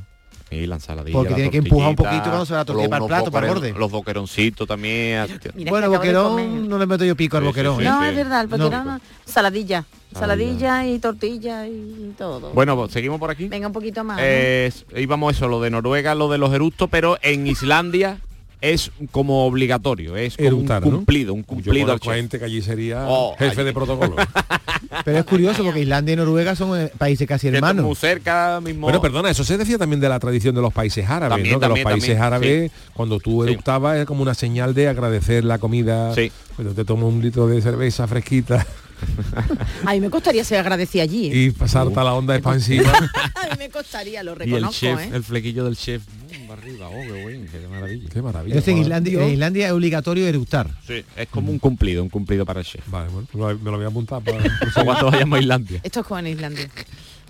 Speaker 10: Y la ensaladilla,
Speaker 9: Porque
Speaker 10: la
Speaker 9: tiene que empujar un poquito cuando se va la tortilla
Speaker 10: los-
Speaker 9: para el plato, para el borde.
Speaker 10: Los boqueroncitos también.
Speaker 8: Mira
Speaker 9: bueno,
Speaker 8: acabo de
Speaker 9: boquerón no le meto yo pico al
Speaker 10: Sí, sí,
Speaker 9: boquerón.
Speaker 10: sí.
Speaker 9: ¿eh?
Speaker 8: No, es verdad, el
Speaker 9: No.
Speaker 8: boquerón, saladilla.
Speaker 10: Saladilla.
Speaker 8: Saladilla y tortilla y todo.
Speaker 10: Bueno, pues, seguimos por aquí.
Speaker 8: Venga un poquito más. ¿no?
Speaker 10: Eh, íbamos eso, lo de Noruega, lo de los eructos, pero en Islandia es como obligatorio, es como un
Speaker 3: ¿no?
Speaker 10: cumplido, un cumplido
Speaker 3: gente que allí sería
Speaker 10: Oh,
Speaker 3: jefe
Speaker 10: allí.
Speaker 3: de protocolo.
Speaker 9: Pero es curioso porque Islandia y Noruega son eh, países casi hermanos.
Speaker 10: muy cerca mismo.
Speaker 3: Bueno, perdona, eso se decía también de la tradición de los países árabes,
Speaker 10: También,
Speaker 3: ¿no? Que los países
Speaker 10: también,
Speaker 3: árabes, cuando tú
Speaker 10: Sí.
Speaker 3: eructabas, es como una señal de agradecer la comida.
Speaker 10: Sí.
Speaker 3: Bueno, te tomo un litro de cerveza fresquita
Speaker 8: A mí me costaría ser agradecida allí. ¿eh?
Speaker 3: y pasar la onda expansiva.
Speaker 8: A mí me costaría, lo
Speaker 10: y el
Speaker 8: reconozco,
Speaker 10: chef,
Speaker 8: ¿eh?
Speaker 10: el flequillo del chef. mm, arriba, oh, qué bueno, qué maravilla.
Speaker 3: Qué maravilla.
Speaker 9: Entonces en Islandia, en Islandia es obligatorio eructar.
Speaker 10: Sí, es como un cumplido, un cumplido para el chef.
Speaker 3: Vale, bueno, me lo- me lo voy a apuntar para...
Speaker 10: Cuando vayamos a Islandia.
Speaker 8: Esto es como en Islandia.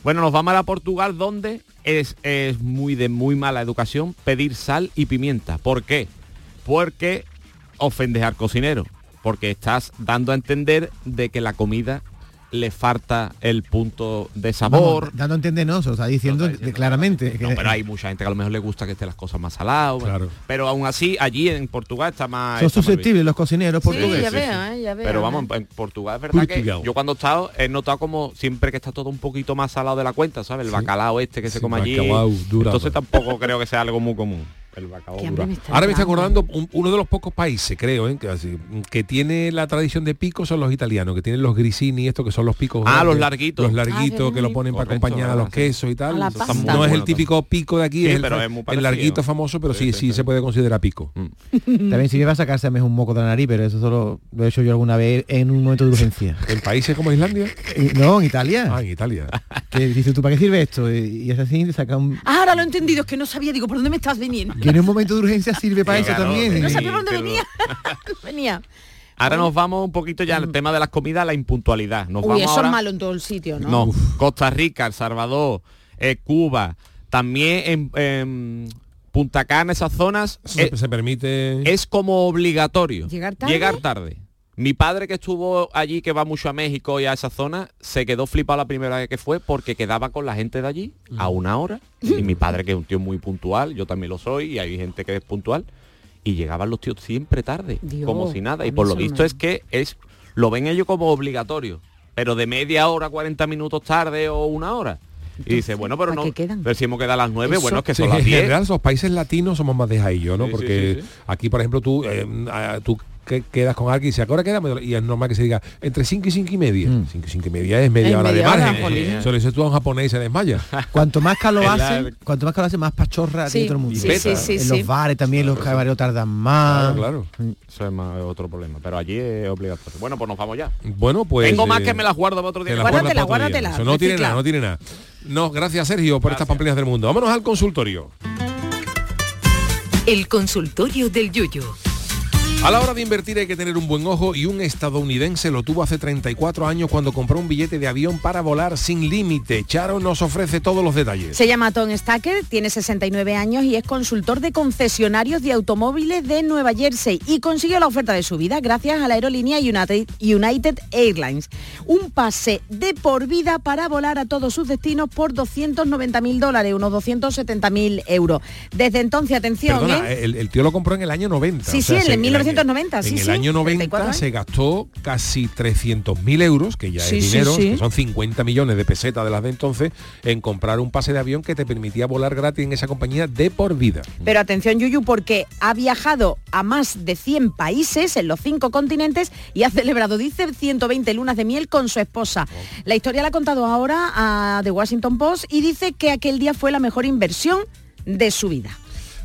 Speaker 10: Bueno, nos vamos a Portugal donde es, es muy de muy mala educación pedir sal y pimienta. ¿Por qué? Porque ofendes al cocinero. Porque estás dando a entender de que la comida le falta el punto de sabor.
Speaker 9: Vamos, dando a entender, no, se lo está diciendo, claramente.
Speaker 10: No, pero hay mucha gente que a lo mejor le gusta que estén las cosas más saladas.
Speaker 3: Claro.
Speaker 10: Pero aún así, allí en Portugal está más...
Speaker 9: son
Speaker 10: está más
Speaker 9: susceptibles los cocineros
Speaker 8: Sí,
Speaker 9: portugueses.
Speaker 8: ya veo, ¿eh? Ya veo.
Speaker 10: pero vamos, en Portugal es verdad
Speaker 3: Portugal.
Speaker 10: que yo cuando he estado he notado como siempre que está todo un poquito más salado de la cuenta, ¿sabes? El bacalao este que se
Speaker 3: Sí,
Speaker 10: come allí. Entonces tampoco creo que sea algo muy común. El bacalao
Speaker 8: me está
Speaker 3: Ahora me está
Speaker 8: entrando.
Speaker 3: acordando un- uno de los pocos países, creo, ¿eh? que, así, que tiene la tradición de picos son los italianos, que tienen los grisini, esto que son los picos.
Speaker 10: Ah,
Speaker 3: grandes,
Speaker 10: los larguitos.
Speaker 3: Los
Speaker 8: Ah,
Speaker 3: larguitos que lo ponen para acompañar a los quesos y tal.
Speaker 8: A
Speaker 3: No es el típico pico de aquí,
Speaker 10: Sí,
Speaker 3: es, el,
Speaker 10: pero es muy
Speaker 3: el larguito famoso, pero sí,
Speaker 10: Sí,
Speaker 3: sí,
Speaker 10: sí,
Speaker 3: se puede considerar pico.
Speaker 9: También sirve para sacarse un moco de la nariz, pero eso solo lo he hecho yo alguna vez en un momento de urgencia.
Speaker 3: ¿En países como Islandia?
Speaker 9: Eh, no, en Italia.
Speaker 3: Ah, en Italia.
Speaker 9: Que dices tú, ¿para qué sirve esto? Y y es así, te saca un...
Speaker 8: Ah, ahora lo he entendido, es que no sabía, digo, ¿por dónde me estás viniendo?
Speaker 9: Que en un momento de urgencia sirve para eso también.
Speaker 8: No sabía dónde venía. venía.
Speaker 10: Ahora nos vamos un poquito ya al tema de las comidas, la impuntualidad. Nos
Speaker 8: Uy,
Speaker 10: vamos
Speaker 8: eso
Speaker 10: ahora-
Speaker 8: es malo en todo el sitio, ¿no?
Speaker 10: No, Costa Rica, El Salvador, eh, Cuba, también en, en Punta Cana, esas zonas,
Speaker 3: Eso
Speaker 10: eh,
Speaker 3: se, se permite...
Speaker 10: es como obligatorio.
Speaker 8: ¿Llegar tarde?
Speaker 10: Llegar tarde. Mi padre que estuvo allí, que va mucho a México y a esa zona, se quedó flipado la primera vez que fue porque quedaba con la gente de allí a una hora. Y mi padre, que es un tío muy puntual, yo también lo soy, y hay gente que es puntual, y llegaban los tíos siempre tarde,
Speaker 8: Dios,
Speaker 10: como si nada. Y por lo visto
Speaker 8: me-
Speaker 10: es que es lo ven ellos como obligatorio, pero de media hora, 40 minutos tarde o una hora. Y dice, bueno, pero
Speaker 8: ¿para
Speaker 10: no, pero si hemos quedado a las 9,
Speaker 8: Eso-
Speaker 10: bueno, es que
Speaker 3: Sí,
Speaker 10: son las
Speaker 3: en
Speaker 10: 10.
Speaker 3: general los países latinos somos más dejadillos, ¿no?
Speaker 10: Sí,
Speaker 3: Porque
Speaker 10: sí, sí.
Speaker 3: aquí, por ejemplo, tú, eh, tú que quedas con alguien y dice, ¿a qué hora quedamos? Y es normal que se diga, entre 5 y 5 y media. 5 y 5 y media es media
Speaker 8: Es
Speaker 3: hora
Speaker 8: media
Speaker 3: de
Speaker 8: hora,
Speaker 3: margen.
Speaker 8: jolín.
Speaker 3: Eso le dices tú a un japonés y se desmaya.
Speaker 9: Cuanto más calor hace, cuanto más calor hace, más pachorra
Speaker 8: Sí,
Speaker 9: tiene todo el mundo.
Speaker 8: sí, sí, sí,
Speaker 9: en
Speaker 8: sí.
Speaker 9: los bares también los camareros tardan más.
Speaker 3: Claro, claro.
Speaker 10: Eso es más otro problema, pero allí es obligatorio. Bueno, pues nos vamos ya.
Speaker 3: Bueno, pues...
Speaker 10: Tengo más
Speaker 3: eh,
Speaker 10: que me las guardo para otro día.
Speaker 8: Guárdatela, guárdatela,
Speaker 3: Eso no tiene nada, no tiene nada. No, gracias Sergio por estas pamplinas del mundo. Vámonos al consultorio.
Speaker 6: El consultorio del Yuyu.
Speaker 3: A la hora de invertir hay que tener un buen ojo y un estadounidense lo tuvo hace 34 años cuando compró un billete de avión para volar sin límite. Charo nos ofrece todos los detalles.
Speaker 8: Se llama Tom Stacker, tiene 69 años y es consultor de concesionarios de automóviles de Nueva Jersey y consiguió la oferta de su vida gracias a la aerolínea United, Airlines. Un pase de por vida para volar a todos sus destinos por 290 mil dólares, unos 270 mil euros. Desde entonces, atención,
Speaker 3: Perdona,
Speaker 8: ¿eh?
Speaker 3: el, el tío lo compró en el año 90.
Speaker 8: Sí,
Speaker 3: o sea,
Speaker 8: sí, en
Speaker 3: el año
Speaker 8: 1990, sí,
Speaker 3: En el
Speaker 8: sí,
Speaker 3: año 90
Speaker 8: 34
Speaker 3: se gastó casi 300.000 euros, que ya
Speaker 8: Sí,
Speaker 3: es dinero, que son 50 millones de pesetas de las de entonces, en comprar un pase de avión que te permitía volar gratis en esa compañía de por vida.
Speaker 8: Pero atención, Yuyu, porque ha viajado a más de 100 países en los cinco continentes y ha celebrado, dice, 120 lunas de miel con su esposa. La historia la ha contado ahora a The Washington Post y dice que aquel día fue la mejor inversión de su vida.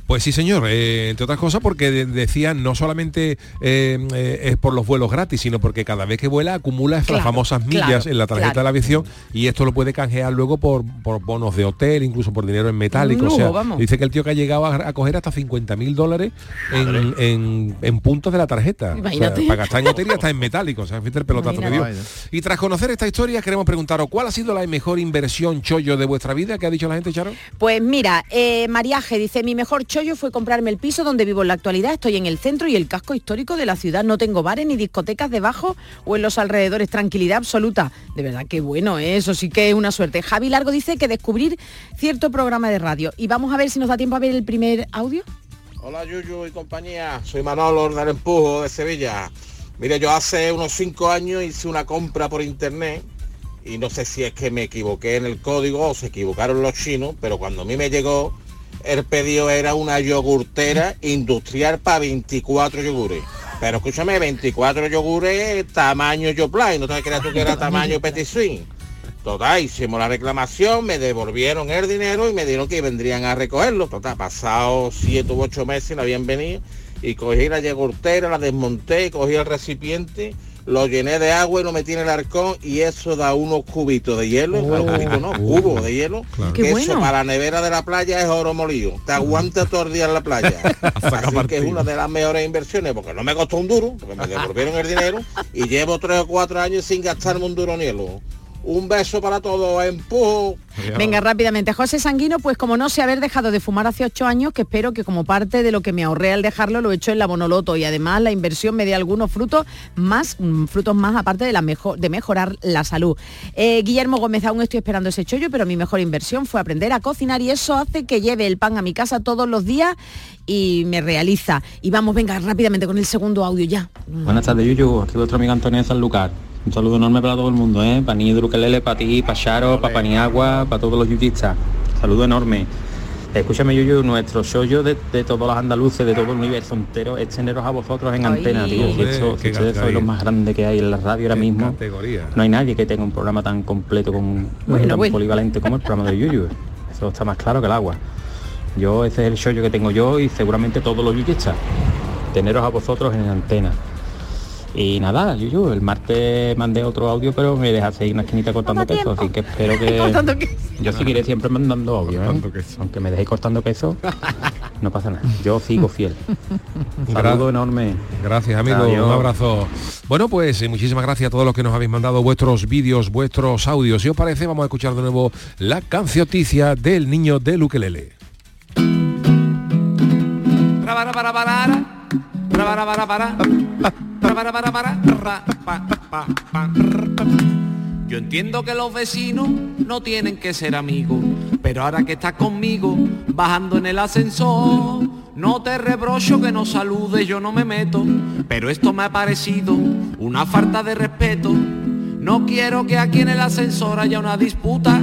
Speaker 3: Pues sí, señor, eh, entre otras cosas porque de- decían no solamente eh, eh, es por los vuelos gratis, sino porque cada vez que vuela acumula esas
Speaker 13: Claro,
Speaker 3: famosas millas
Speaker 13: claro,
Speaker 3: en la tarjeta
Speaker 13: claro.
Speaker 3: de la aviación y esto lo puede canjear luego por, por bonos de hotel, incluso por dinero en metálico.
Speaker 13: Lujo,
Speaker 3: o sea,
Speaker 13: vamos.
Speaker 3: dice que el tío que ha llegado a, a coger hasta 50 mil dólares en, en- en puntos de la tarjeta. O sea,
Speaker 13: Imagínate.
Speaker 3: para gastar en hotel y hasta en metálico. O sea, fíjate el pelotazo que dio. Y tras conocer esta historia, queremos preguntaros, ¿cuál ha sido la mejor inversión chollo de vuestra vida? ¿Qué ha dicho la gente, Charo?
Speaker 8: Pues mira, eh, Mariaje dice, mi mejor chollo fue comprarme el piso donde vivo en la actualidad. Estoy en el centro y el casco histórico de la ciudad. No tengo bares ni discotecas debajo o en los alrededores. Tranquilidad absoluta. De verdad que bueno, ¿eh? eso sí que es una suerte. Javi Largo dice que descubrir cierto programa de radio. Y vamos a ver si nos da tiempo a ver el primer audio.
Speaker 14: Hola Yuyu y compañía, soy Manolo del Empujo de Sevilla. Mire, yo hace unos cinco años hice una compra por internet y no sé si es que me equivoqué en el código o se equivocaron los chinos, pero cuando a mí me llegó el pedido era una yogurtera industrial para 24 yogures. Pero escúchame, 24 yogures tamaño Yoplay, no te creas tú que era tamaño Petit Suisse. Total, hicimos la reclamación, me devolvieron el dinero y me dijeron que vendrían a recogerlo. Total, pasado siete u ocho meses no habían venido y cogí la yogurtera, la desmonté, cogí el recipiente, lo llené de agua y lo metí en el arcón y eso da unos cubitos de hielo,
Speaker 13: Oh.
Speaker 14: cubitos no, cubos de hielo.
Speaker 13: Claro.
Speaker 14: Que
Speaker 13: Qué
Speaker 14: eso
Speaker 13: bueno.
Speaker 14: para la nevera de la playa es oro molido. Te aguanta todo el día en la playa. Así que es una de las mejores inversiones porque no me costó un duro, porque me devolvieron el dinero y llevo tres o cuatro años sin gastarme un duro ni hielo. Un beso para todos, empujo.
Speaker 8: Venga, rápidamente. José Sanguino, pues como no sé haber dejado de fumar hace ocho años, que espero que como parte de lo que me ahorré al dejarlo, lo he hecho en la Bonoloto y además la inversión me dé algunos frutos más, mm, frutos más aparte de, la mejor, de mejorar la salud. Eh, Guillermo Gómez, aún estoy esperando ese chollo, pero mi mejor inversión fue aprender a cocinar y eso hace que lleve el pan a mi casa todos los días y me realiza. Y vamos, venga, rápidamente con el segundo audio ya.
Speaker 15: Buenas tardes, Yuyu. Aquí vuestro amigo Antonio de Sanlúcar. Un saludo enorme para todo el mundo, ¿eh? Para Nidru Kelele, para ti, para Charo, para Paniagua, para todos los yuyistas. Saludo enorme. Escúchame, Yuyu, nuestro show de, de todos los andaluces, de todo el universo entero, es teneros a vosotros en
Speaker 3: Ay.
Speaker 15: antena, tío. Si esto- si ustedes sois los más grandes que hay en la radio ahora mismo.
Speaker 3: categoría.
Speaker 15: No hay nadie que tenga un programa tan completo, con, bueno, tan
Speaker 3: bueno.
Speaker 15: polivalente como el programa de Yuyu. Eso está más claro que el agua. Yo, ese es el show que tengo yo y seguramente todos los yuyistas. Teneros a vosotros en antena. Y nada, Yuyu, el martes mandé otro audio, pero me dejaste ahí una esquinita cortando queso, así que espero
Speaker 8: Cortando
Speaker 15: que... Yo seguiré siempre mandando audio, ¿eh? Aunque me dejéis cortando queso, no pasa nada. Yo sigo fiel. Un saludo enorme.
Speaker 3: Gracias, amigo.
Speaker 15: Adiós.
Speaker 3: Un abrazo. Bueno, pues eh, muchísimas gracias a todos los que nos habéis mandado vuestros vídeos, vuestros audios. Si os parece, vamos a escuchar de nuevo la cancioticia del niño de Ukelele.
Speaker 10: Yo entiendo que los vecinos no tienen que ser amigos, pero ahora que estás conmigo, bajando en el ascensor, no te rebrocho que no saludes, yo no me meto, pero esto me ha parecido una falta de respeto. No quiero que aquí en el ascensor haya una disputa,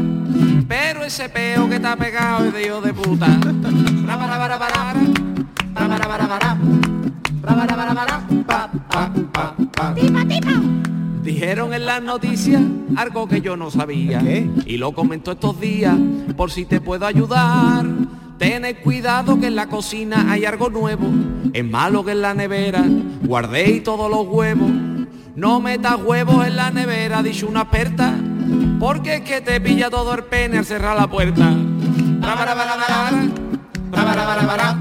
Speaker 10: pero ese peo que está pegado es de hijo de puta. Dijeron en las noticias algo que yo no sabía y lo comentó estos días por si te puedo ayudar. Tened cuidado que en la cocina hay algo nuevo, es malo que en la nevera guardéis todos los huevos. No metas huevos en la nevera, dicho una experta, porque es que te pilla todo el pene al cerrar la puerta. Ra. Ra. Ra,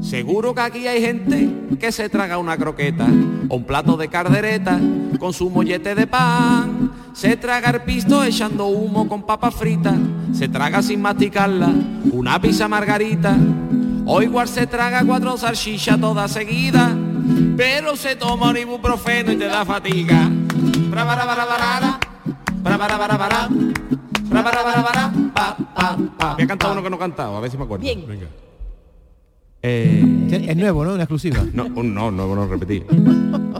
Speaker 10: Seguro que aquí hay gente que se traga una croqueta o un plato de cardereta con su mollete de pan. Se traga el pisto echando humo con papas fritas. Se traga sin masticarla una pizza margarita. O igual se traga cuatro salchichas todas seguidas. Pero se toma un ibuprofeno y te da fatiga. Bara, bara, bara, pa, pa, pa. Voy a cantar uno que no he cantado, a ver si me acuerdo.
Speaker 8: Bien.
Speaker 10: Venga. Eh,
Speaker 9: Es nuevo, ¿no? Una exclusiva.
Speaker 10: no, no, no, no repetir.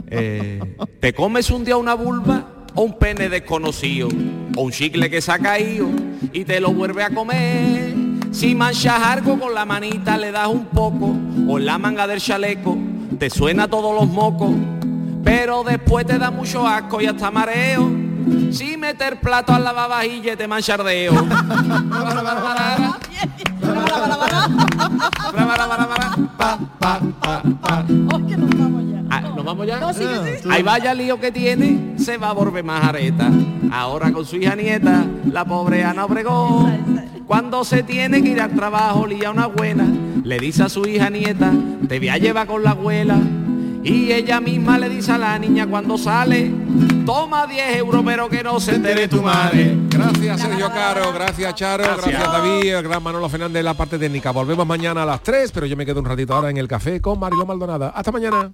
Speaker 10: Eh, ¿Te comes un día una vulva o un pene desconocido? O un chicle que se ha caído y te lo vuelve a comer. Si manchas algo con la manita le das un poco o en la manga del chaleco te suena todos los mocos. Pero después te da mucho asco y hasta mareo. Si meter plato al lavavajilla te manchardeo. Ah, ¿Nos vamos ya?
Speaker 8: No, sí, sí, sí.
Speaker 10: Ahí vaya el lío que tiene, se va a volver más areta. Ahora con su hija nieta, la pobre Ana Obregón. Cuando se tiene que ir al trabajo, lía una buena, le dice a su hija nieta, te voy a llevar con la abuela. Y ella misma le dice a la niña cuando sale, toma 10 euros pero que no se entere tu madre.
Speaker 3: Gracias Sergio Caro, gracias Charo,
Speaker 10: Gracias.
Speaker 3: gracias, David, el gran Manolo Fernández en la parte técnica. Volvemos mañana a las 3, pero yo me quedo un ratito ahora en el café con Mariló Maldonada. Hasta mañana.